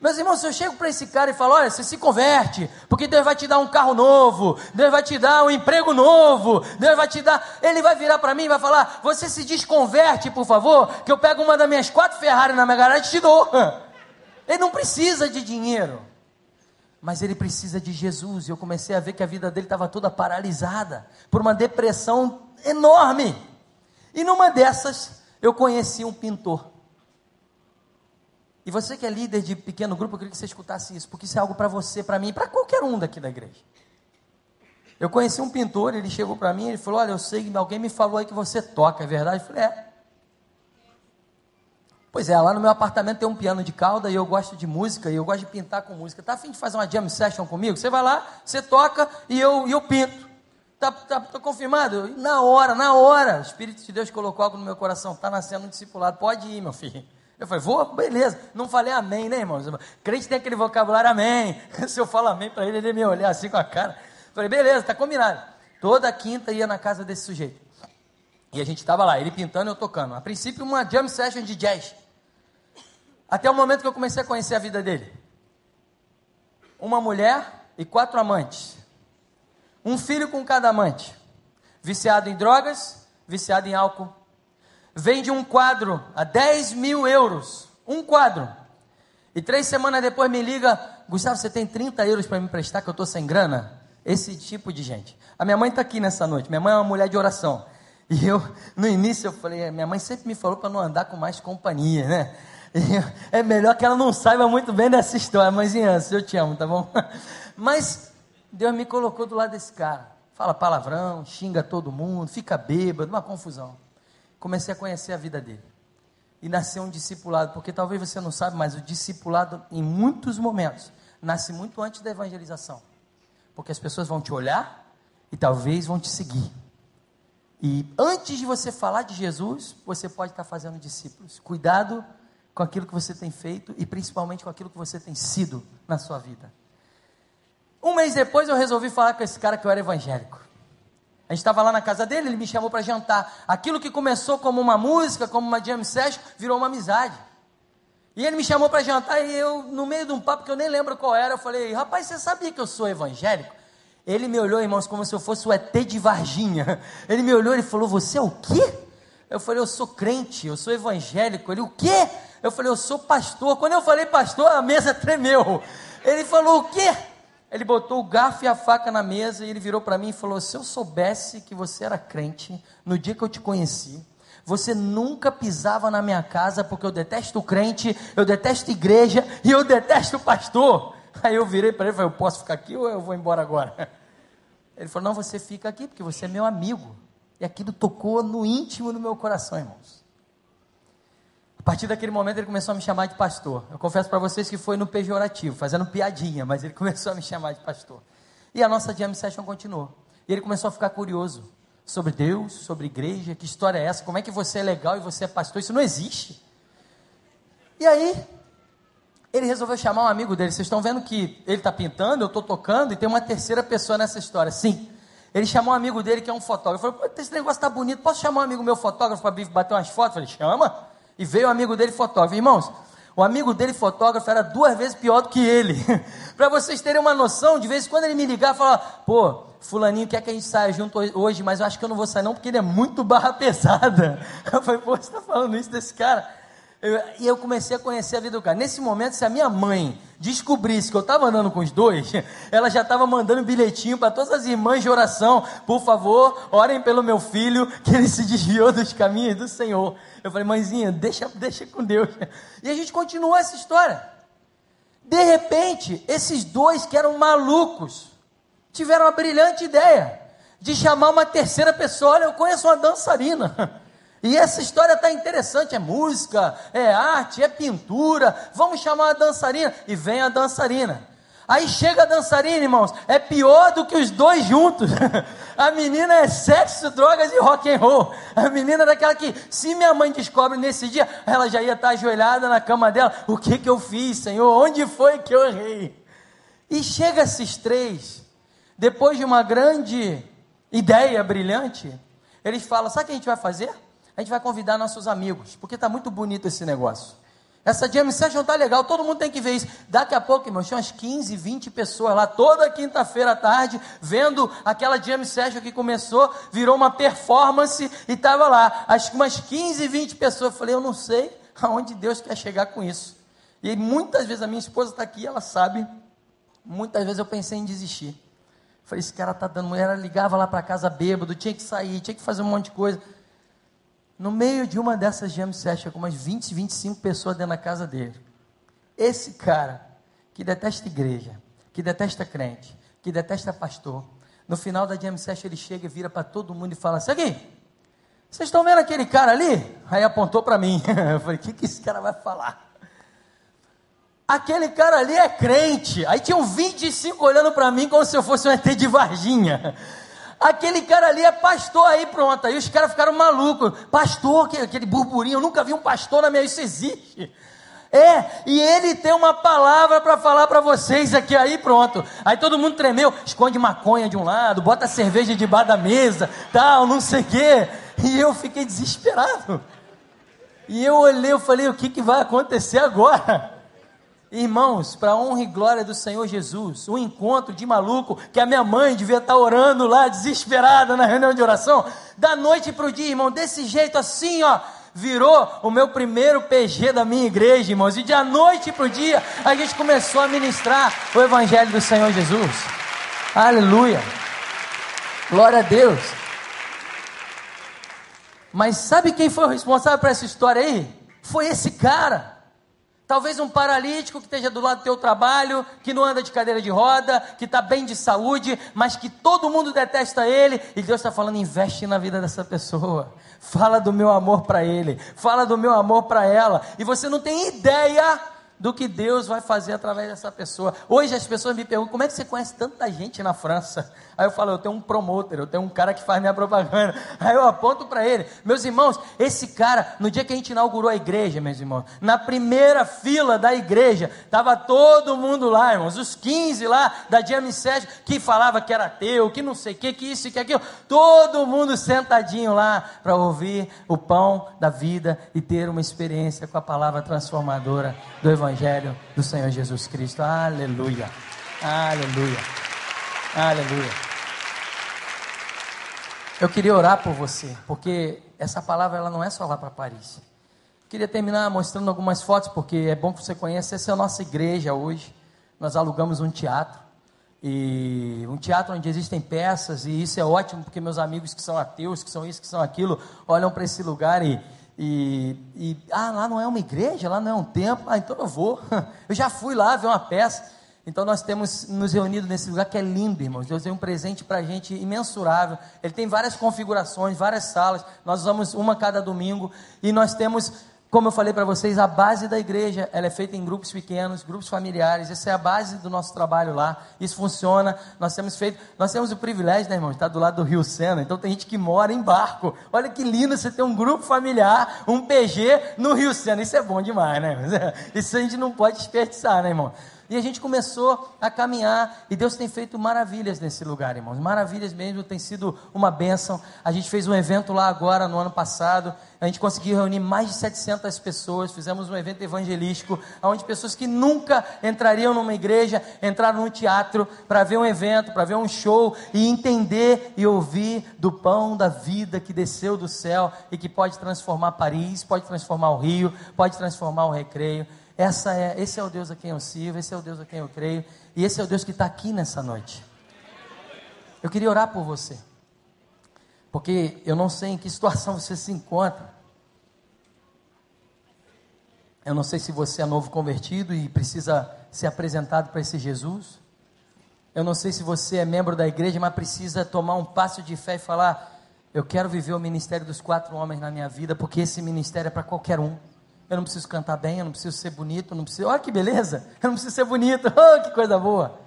Meus irmãos, se eu chego para esse cara e falo, olha, você se converte, porque Deus vai te dar um carro novo, Deus vai te dar um emprego novo, Deus vai te dar. Ele vai virar para mim e vai falar, você se desconverte, por favor, que eu pego uma das minhas quatro Ferrari na minha garagem e te dou. Ele não precisa de dinheiro, mas ele precisa de Jesus. E eu comecei a ver que a vida dele estava toda paralisada por uma depressão enorme. E numa dessas, eu conheci um pintor. E você que é líder de pequeno grupo, eu queria que você escutasse isso, porque isso é algo para você, para mim, para qualquer um daqui da igreja. Eu conheci um pintor, ele chegou para mim, ele falou: Olha, eu sei que alguém me falou aí que você toca, é verdade? Eu falei: É. Pois é, lá no meu apartamento tem um piano de cauda e eu gosto de música e eu gosto de pintar com música. Tá afim de fazer uma jam session comigo? Você vai lá, você toca e eu, e eu pinto. Tá, tá, tá confirmado? Na hora, na hora. O Espírito de Deus colocou algo no meu coração. Está nascendo um discipulado. Pode ir, meu filho. Eu falei, vou, beleza. Não falei amém, né, irmãos? Crente tem aquele vocabulário amém. Se eu falo amém para ele, ele me olhar assim com a cara. Eu falei, beleza, tá combinado. Toda quinta ia na casa desse sujeito. E a gente estava lá, ele pintando e eu tocando. A princípio, uma jam session de jazz. Até o momento que eu comecei a conhecer a vida dele. Uma mulher e quatro amantes. Um filho com cada amante. Viciado em drogas, viciado em álcool, vende um quadro a 10 mil euros. Um quadro. E três semanas depois me liga, Gustavo, você tem 30 euros para me emprestar que eu estou sem grana? Esse tipo de gente. A minha mãe está aqui nessa noite. Minha mãe é uma mulher de oração. E eu, no início, eu falei, minha mãe sempre me falou para não andar com mais companhia, né? E é melhor que ela não saiba muito bem dessa história. Mãezinha, eu te amo, tá bom? Mas Deus me colocou do lado desse cara. Fala palavrão, xinga todo mundo, fica bêbado, uma confusão comecei a conhecer a vida dele. E nasceu um discipulado, porque talvez você não sabe, mas o discipulado, em muitos momentos, nasce muito antes da evangelização. Porque as pessoas vão te olhar e talvez vão te seguir. E antes de você falar de Jesus, você pode estar fazendo discípulos. Cuidado com aquilo que você tem feito e principalmente com aquilo que você tem sido na sua vida. Um mês depois eu resolvi falar com esse cara que eu era evangélico. A gente estava lá na casa dele, ele me chamou para jantar. Aquilo que começou como uma música, como uma jam session, virou uma amizade. E ele me chamou para jantar e eu, no meio de um papo que eu nem lembro qual era, eu falei: Rapaz, você sabia que eu sou evangélico? Ele me olhou, irmãos, como se eu fosse o ET de Varginha. Ele me olhou e falou: Você é o quê? Eu falei: Eu sou crente, eu sou evangélico. Ele: O quê? Eu falei: Eu sou pastor. Quando eu falei pastor, a mesa tremeu. Ele falou: O quê? Ele botou o garfo e a faca na mesa e ele virou para mim e falou: Se eu soubesse que você era crente no dia que eu te conheci, Você nunca pisava na minha casa porque eu detesto crente, eu detesto igreja e eu detesto pastor. Aí eu virei para ele e falei: Eu posso ficar aqui ou eu vou embora agora? Ele falou: Não, você fica aqui porque você é meu amigo. E aquilo tocou no íntimo do meu coração, irmãos. A partir daquele momento ele começou a me chamar de pastor. Eu confesso para vocês que foi no pejorativo, fazendo piadinha, mas ele começou a me chamar de pastor. E a nossa jam session continuou. E ele começou a ficar curioso sobre Deus, sobre igreja, que história é essa? Como é que você é legal e você é pastor? Isso não existe. E aí, ele resolveu chamar um amigo dele. Vocês estão vendo que ele está pintando, eu estou tocando, e tem uma terceira pessoa nessa história. Sim. Ele chamou um amigo dele que é um fotógrafo. Falou: esse negócio está bonito, posso chamar um amigo meu fotógrafo para bater umas fotos? Eu falei: chama. E veio o amigo dele fotógrafo. Irmãos, o amigo dele, fotógrafo, era duas vezes pior do que ele. para vocês terem uma noção, de vez em quando ele me ligava e falava: pô, Fulaninho quer que a gente saia junto hoje, mas eu acho que eu não vou sair não, porque ele é muito barra pesada. Eu falei: pô, você está falando isso desse cara? E eu comecei a conhecer a vida do cara. Nesse momento, se a minha mãe descobrisse que eu estava andando com os dois, ela já estava mandando bilhetinho para todas as irmãs de oração: por favor, orem pelo meu filho, que ele se desviou dos caminhos do Senhor. Eu falei, mãezinha, deixa, deixa com Deus. E a gente continuou essa história. De repente, esses dois que eram malucos tiveram a brilhante ideia de chamar uma terceira pessoa. Olha, eu conheço uma dançarina. E essa história está interessante, é música, é arte, é pintura. Vamos chamar a dançarina. E vem a dançarina. Aí chega a dançarina, irmãos, é pior do que os dois juntos. A menina é sexo, drogas e rock and roll. A menina é daquela que, se minha mãe descobre nesse dia, ela já ia estar ajoelhada na cama dela. O que que eu fiz, Senhor? Onde foi que eu errei? E chega esses três, depois de uma grande ideia brilhante, eles falam: sabe o que a gente vai fazer? A gente vai convidar nossos amigos, porque está muito bonito esse negócio. Essa jam session está legal, todo mundo tem que ver isso. Daqui a pouco, irmãos, tinha umas 15, 20 pessoas lá, toda quinta-feira à tarde, vendo aquela jam session que começou, virou uma performance e estava lá. Acho que umas 15, 20 pessoas. Eu falei, eu não sei aonde Deus quer chegar com isso. E muitas vezes a minha esposa está aqui, ela sabe. Muitas vezes eu pensei em desistir. Falei, esse cara está dando mulher, ela ligava lá para casa bêbado, tinha que sair, tinha que fazer um monte de coisa. No meio de uma dessas jam sessions, com umas 20, 25 pessoas dentro da casa dele. Esse cara, que detesta igreja, que detesta crente, que detesta pastor, no final da jam session ele chega e vira para todo mundo e fala assim, aqui, vocês estão vendo aquele cara ali? Aí apontou para mim. Eu falei, o que, que esse cara vai falar? Aquele cara ali é crente. Aí tinham 25 olhando para mim como se eu fosse um ET de Varginha aquele cara ali é pastor aí, pronto. Aí os caras ficaram malucos. Pastor, aquele burburinho, eu nunca vi um pastor na minha vida, isso existe. É, e ele tem uma palavra para falar para vocês aqui, aí pronto. Aí todo mundo tremeu, esconde maconha de um lado, bota cerveja debaixo da mesa, tal, não sei o quê. E eu fiquei desesperado. E eu olhei, eu falei, o que, que vai acontecer agora? Irmãos, para honra e glória do Senhor Jesus, um encontro de maluco que a minha mãe devia estar orando lá, desesperada na reunião de oração, da noite para o dia, irmão, desse jeito assim, ó, virou o meu primeiro PG da minha igreja, irmãos, e de a noite para o dia a gente começou a ministrar o Evangelho do Senhor Jesus. Aleluia, glória a Deus. Mas sabe quem foi o responsável por essa história aí? Foi esse cara. Talvez um paralítico que esteja do lado do teu trabalho, que não anda de cadeira de roda, que está bem de saúde, mas que todo mundo detesta ele, e Deus está falando: investe na vida dessa pessoa, fala do meu amor para ele, fala do meu amor para ela, e você não tem ideia do que Deus vai fazer através dessa pessoa. Hoje as pessoas me perguntam: como é que você conhece tanta gente na França? Aí eu falo, eu tenho um promotor, eu tenho um cara que faz minha propaganda. Aí eu aponto para ele. Meus irmãos, esse cara, no dia que a gente inaugurou a igreja, meus irmãos, na primeira fila da igreja, estava todo mundo lá, irmãos, os 15 lá da Jamie Sérgio, que falava que era ateu, que não sei o que, que isso e que aquilo. Todo mundo sentadinho lá para ouvir o pão da vida e ter uma experiência com a palavra transformadora do Evangelho do Senhor Jesus Cristo. Aleluia. Aleluia. Aleluia. Eu queria orar por você, porque essa palavra ela não é só lá para Paris. Queria terminar mostrando algumas fotos, porque é bom que você conheça. Essa é a nossa igreja hoje. Nós alugamos um teatro. e um teatro onde existem peças, e isso é ótimo porque meus amigos que são ateus, que são isso, que são aquilo, olham para esse lugar e, e, e, ah, lá não é uma igreja, lá não é um templo, ah, então eu vou. Eu já fui lá ver uma peça. Então nós temos nos reunido nesse lugar que é lindo, irmãos. Deus deu um presente para a gente imensurável. Ele tem várias configurações, várias salas. Nós usamos uma cada domingo e nós temos como eu falei para vocês, a base da igreja, ela é feita em grupos pequenos, grupos familiares. Essa é a base do nosso trabalho lá. Isso funciona. Nós temos feito, nós temos o privilégio, né, irmão, de estar do lado do Rio Sena. Então tem gente que mora em barco. Olha que lindo você ter um grupo familiar, um PG no Rio Sena. Isso é bom demais, né? Isso a gente não pode desperdiçar, né, irmão? E a gente começou a caminhar e Deus tem feito maravilhas nesse lugar, irmãos. Maravilhas mesmo, tem sido uma bênção. A gente fez um evento lá agora no ano passado. A gente conseguiu reunir mais de 700 pessoas. Fizemos um evento evangelístico onde pessoas que nunca entrariam numa igreja entraram no teatro para ver um evento, para ver um show e entender e ouvir do pão da vida que desceu do céu e que pode transformar Paris, pode transformar o Rio, pode transformar o Recreio. Essa é, esse é o Deus a quem eu sirvo, esse é o Deus a quem eu creio, e esse é o Deus que está aqui nessa noite. Eu queria orar por você, porque eu não sei em que situação você se encontra. Eu não sei se você é novo convertido e precisa ser apresentado para esse Jesus. Eu não sei se você é membro da igreja, mas precisa tomar um passo de fé e falar: Eu quero viver o ministério dos quatro homens na minha vida, porque esse ministério é para qualquer um. Eu não preciso cantar bem, eu não preciso ser bonito, eu não preciso. Olha que beleza! Eu não preciso ser bonito, oh, que coisa boa!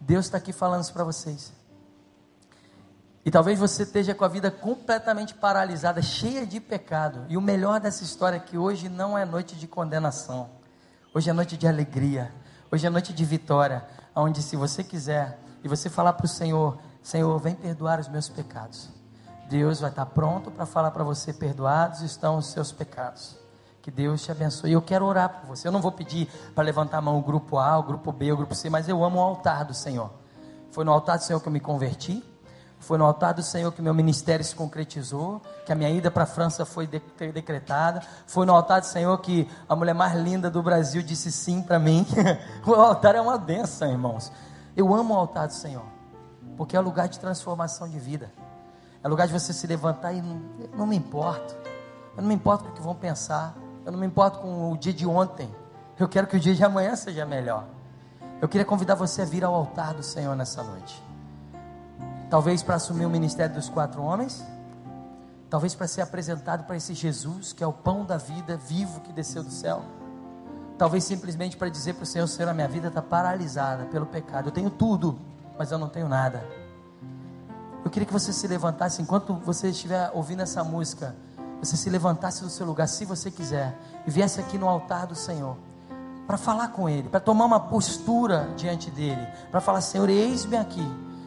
Deus está aqui falando isso para vocês. E talvez você esteja com a vida completamente paralisada, cheia de pecado. E o melhor dessa história é que hoje não é noite de condenação. Hoje é noite de alegria. Hoje é noite de vitória. Onde, se você quiser, e você falar para o Senhor: Senhor, vem perdoar os meus pecados. Deus vai estar pronto para falar para você: perdoados estão os seus pecados. Que Deus te abençoe. Eu quero orar por você. Eu não vou pedir para levantar a mão o grupo A, o grupo B, o grupo C, mas eu amo o altar do Senhor. Foi no altar do Senhor que eu me converti. Foi no altar do Senhor que meu ministério se concretizou, que a minha ida para a França foi de, decretada. Foi no altar do Senhor que a mulher mais linda do Brasil disse sim para mim. o altar é uma benção, irmãos. Eu amo o altar do Senhor, porque é lugar de transformação de vida. É lugar de você se levantar e não, não me importo. Eu não me importo com o que vão pensar. Eu não me importo com o dia de ontem. Eu quero que o dia de amanhã seja melhor. Eu queria convidar você a vir ao altar do Senhor nessa noite. Talvez para assumir o ministério dos quatro homens. Talvez para ser apresentado para esse Jesus que é o pão da vida vivo que desceu do céu. Talvez simplesmente para dizer para o Senhor: Senhor, a minha vida está paralisada pelo pecado. Eu tenho tudo, mas eu não tenho nada. Eu queria que você se levantasse enquanto você estiver ouvindo essa música. Você se levantasse do seu lugar, se você quiser, e viesse aqui no altar do Senhor, para falar com Ele, para tomar uma postura diante dele, para falar: Senhor, eis-me aqui.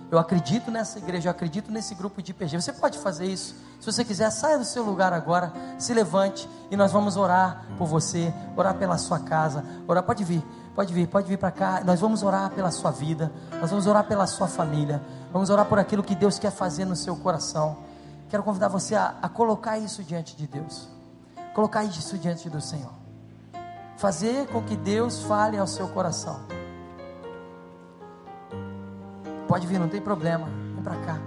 Eu acredito nessa igreja, eu acredito nesse grupo de IPG. Você pode fazer isso. Se você quiser, saia do seu lugar agora, se levante e nós vamos orar por você, orar pela sua casa, orar. Pode vir, pode vir, pode vir para cá. Nós vamos orar pela sua vida, nós vamos orar pela sua família. Vamos orar por aquilo que Deus quer fazer no seu coração. Quero convidar você a, a colocar isso diante de Deus. Colocar isso diante do Senhor. Fazer com que Deus fale ao seu coração. Pode vir, não tem problema. Vem para cá.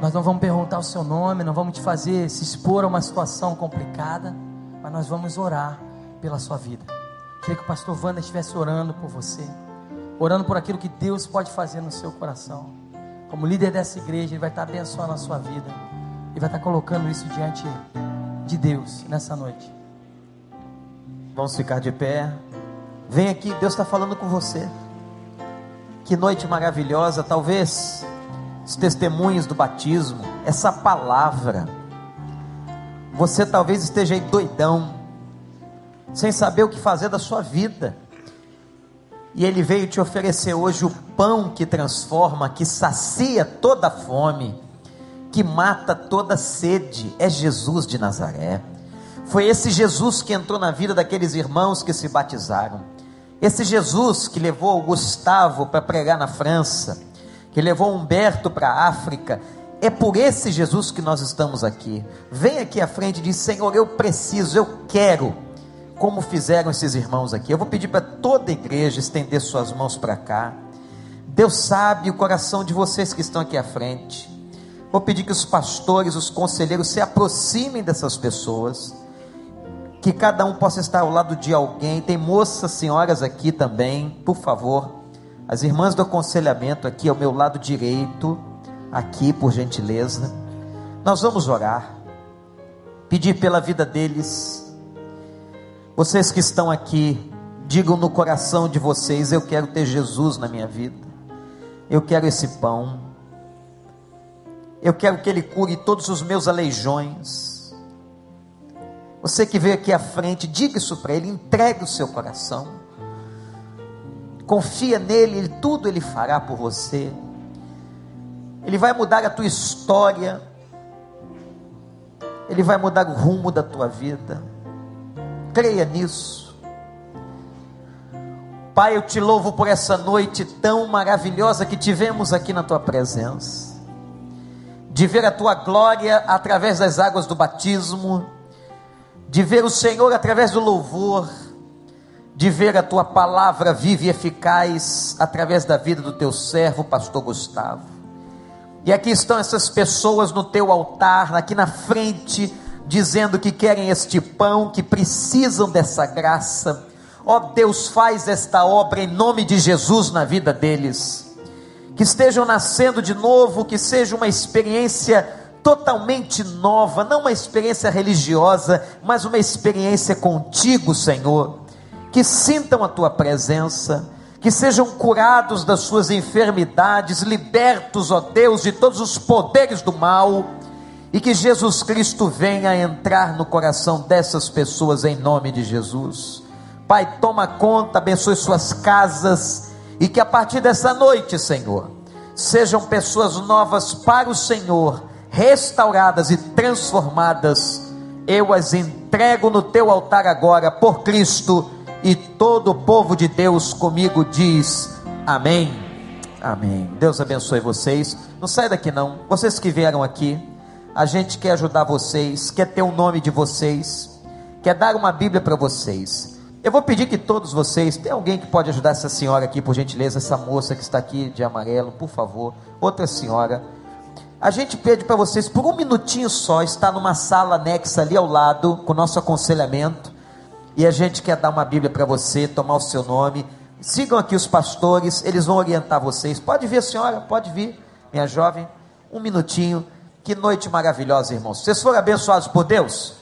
Nós não vamos perguntar o seu nome, não vamos te fazer se expor a uma situação complicada, mas nós vamos orar pela sua vida. Queria que o pastor Wanda estivesse orando por você orando por aquilo que Deus pode fazer no seu coração. Como líder dessa igreja, Ele vai estar abençoando a sua vida e vai estar colocando isso diante de Deus nessa noite.
Vamos ficar de pé. Vem aqui, Deus está falando com você. Que noite maravilhosa, talvez os testemunhos do batismo, essa palavra. Você talvez esteja aí doidão, sem saber o que fazer da sua vida. E Ele veio te oferecer hoje o pão que transforma, que sacia toda fome, que mata toda sede. É Jesus de Nazaré. Foi esse Jesus que entrou na vida daqueles irmãos que se batizaram. Esse Jesus que levou o Gustavo para pregar na França, que levou Humberto para a África. É por esse Jesus que nós estamos aqui. Vem aqui à frente e diz: Senhor, eu preciso, eu quero, como fizeram esses irmãos aqui. Eu vou pedir para toda a igreja estender suas mãos para cá. Deus sabe o coração de vocês que estão aqui à frente. Vou pedir que os pastores, os conselheiros se aproximem dessas pessoas. Que cada um possa estar ao lado de alguém. Tem moças, senhoras aqui também, por favor. As irmãs do aconselhamento aqui ao meu lado direito, aqui por gentileza. Nós vamos orar, pedir pela vida deles. Vocês que estão aqui, digam no coração de vocês: Eu quero ter Jesus na minha vida, eu quero esse pão, eu quero que Ele cure todos os meus aleijões. Você que veio aqui à frente, diga isso para Ele, entregue o seu coração, confia nele, ele, tudo Ele fará por você. Ele vai mudar a tua história, Ele vai mudar o rumo da tua vida. Creia nisso. Pai, eu te louvo por essa noite tão maravilhosa que tivemos aqui na tua presença, de ver a tua glória através das águas do batismo, de ver o Senhor através do louvor, de ver a tua palavra viva e eficaz através da vida do teu servo, pastor Gustavo. E aqui estão essas pessoas no teu altar, aqui na frente, dizendo que querem este pão, que precisam dessa graça. Ó oh, Deus, faz esta obra em nome de Jesus na vida deles. Que estejam nascendo de novo, que seja uma experiência totalmente nova, não uma experiência religiosa, mas uma experiência contigo, Senhor. Que sintam a tua presença que sejam curados das suas enfermidades, libertos, ó Deus, de todos os poderes do mal, e que Jesus Cristo venha entrar no coração dessas pessoas em nome de Jesus. Pai, toma conta, abençoe suas casas, e que a partir dessa noite, Senhor, sejam pessoas novas para o Senhor, restauradas e transformadas. Eu as entrego no teu altar agora, por Cristo e todo o povo de Deus comigo diz: Amém. Amém. Deus abençoe vocês. Não sai daqui não. Vocês que vieram aqui, a gente quer ajudar vocês, quer ter o nome de vocês, quer dar uma Bíblia para vocês. Eu vou pedir que todos vocês, tem alguém que pode ajudar essa senhora aqui, por gentileza, essa moça que está aqui de amarelo, por favor, outra senhora. A gente pede para vocês, por um minutinho só, estar numa sala anexa ali ao lado, com o nosso aconselhamento. E a gente quer dar uma Bíblia para você, tomar o seu nome. Sigam aqui os pastores, eles vão orientar vocês. Pode vir, senhora, pode vir, minha jovem. Um minutinho. Que noite maravilhosa, irmãos. Vocês foram abençoados por Deus?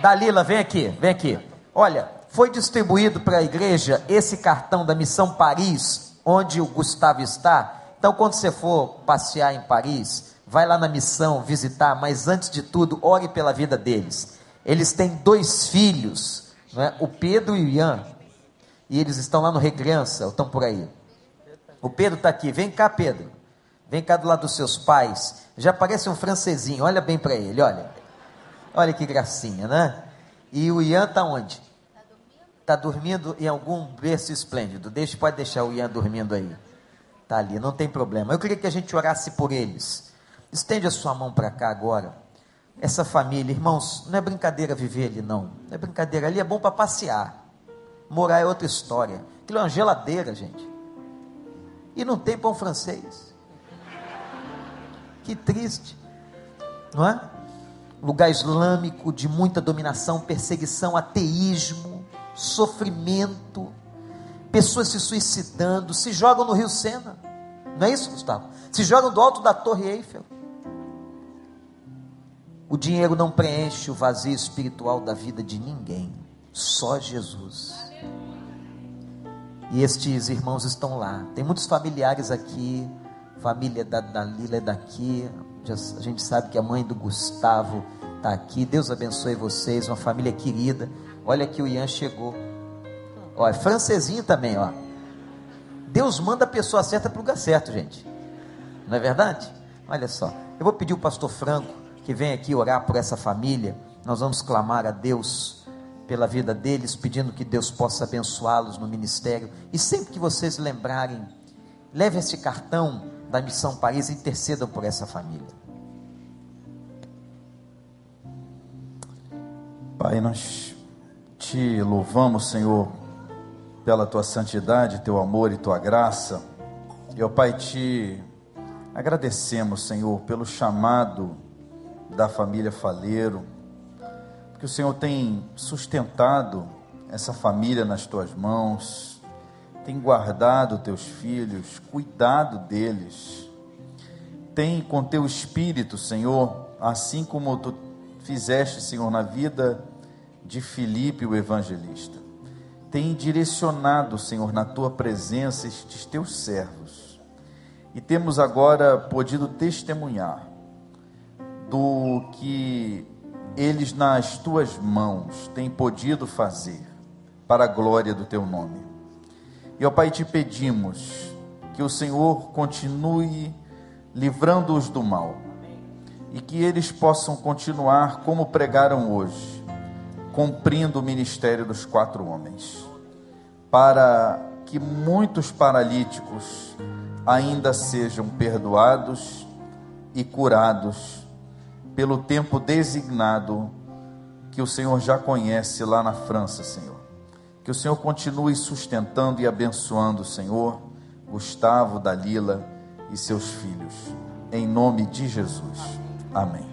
Dalila, vem aqui, vem aqui. Olha, foi distribuído para a igreja esse cartão da Missão Paris, onde o Gustavo está. Então, quando você for passear em Paris, vai lá na missão visitar, mas antes de tudo, ore pela vida deles. Eles têm dois filhos é? o Pedro e o Ian, e eles estão lá no Recreança, ou estão por aí. O Pedro está aqui, vem cá, Pedro. Vem cá do lado dos seus pais. Já parece um francesinho, olha bem para ele, olha. Olha que gracinha, né? E o Ian está onde? Está dormindo em algum berço esplêndido. Deixa, pode deixar o Ian dormindo aí. Está ali, não tem problema. Eu queria que a gente orasse por eles. Estende a sua mão para cá agora essa família. Irmãos, não é brincadeira viver ali, não. Não é brincadeira. Ali é bom para passear. Morar é outra história. Aquilo é uma geladeira, gente. E não tem pão francês. Que triste. Não é? Lugar islâmico de muita dominação, perseguição, ateísmo, sofrimento. Pessoas se suicidando, se jogam no Rio Sena. Não é isso, Gustavo? Se jogam do alto da Torre Eiffel. O dinheiro não preenche o vazio espiritual da vida de ninguém, só Jesus. E estes irmãos estão lá. Tem muitos familiares aqui, família da Dalila é daqui. a gente sabe que a mãe do Gustavo está aqui. Deus abençoe vocês, uma família querida. Olha que o Ian chegou. Ó, é francesinho também, ó. Deus manda a pessoa certa para o lugar certo, gente. Não é verdade? Olha só. Eu vou pedir o pastor Franco que vem aqui orar por essa família. Nós vamos clamar a Deus pela vida deles, pedindo que Deus possa abençoá-los no ministério. E sempre que vocês lembrarem, leve esse cartão da Missão Paris intercedam por essa família.
Pai, nós te louvamos, Senhor, pela tua santidade, teu amor e tua graça. E, ó Pai, te agradecemos, Senhor, pelo chamado da família Faleiro, porque o Senhor tem sustentado essa família nas tuas mãos, tem guardado teus filhos, cuidado deles, tem com teu espírito, Senhor, assim como tu fizeste, Senhor, na vida de Filipe, o evangelista. Tem direcionado, Senhor, na tua presença estes teus servos. E temos agora podido testemunhar do que eles nas tuas mãos têm podido fazer para a glória do teu nome. E, ó Pai, te pedimos que o Senhor continue livrando-os do mal e que eles possam continuar como pregaram hoje, cumprindo o ministério dos quatro homens, para que muitos paralíticos ainda sejam perdoados e curados pelo tempo designado que o Senhor já conhece lá na França, Senhor. Que o Senhor continue sustentando e abençoando, Senhor, Gustavo, Dalila e seus filhos. Em nome de Jesus. Amém.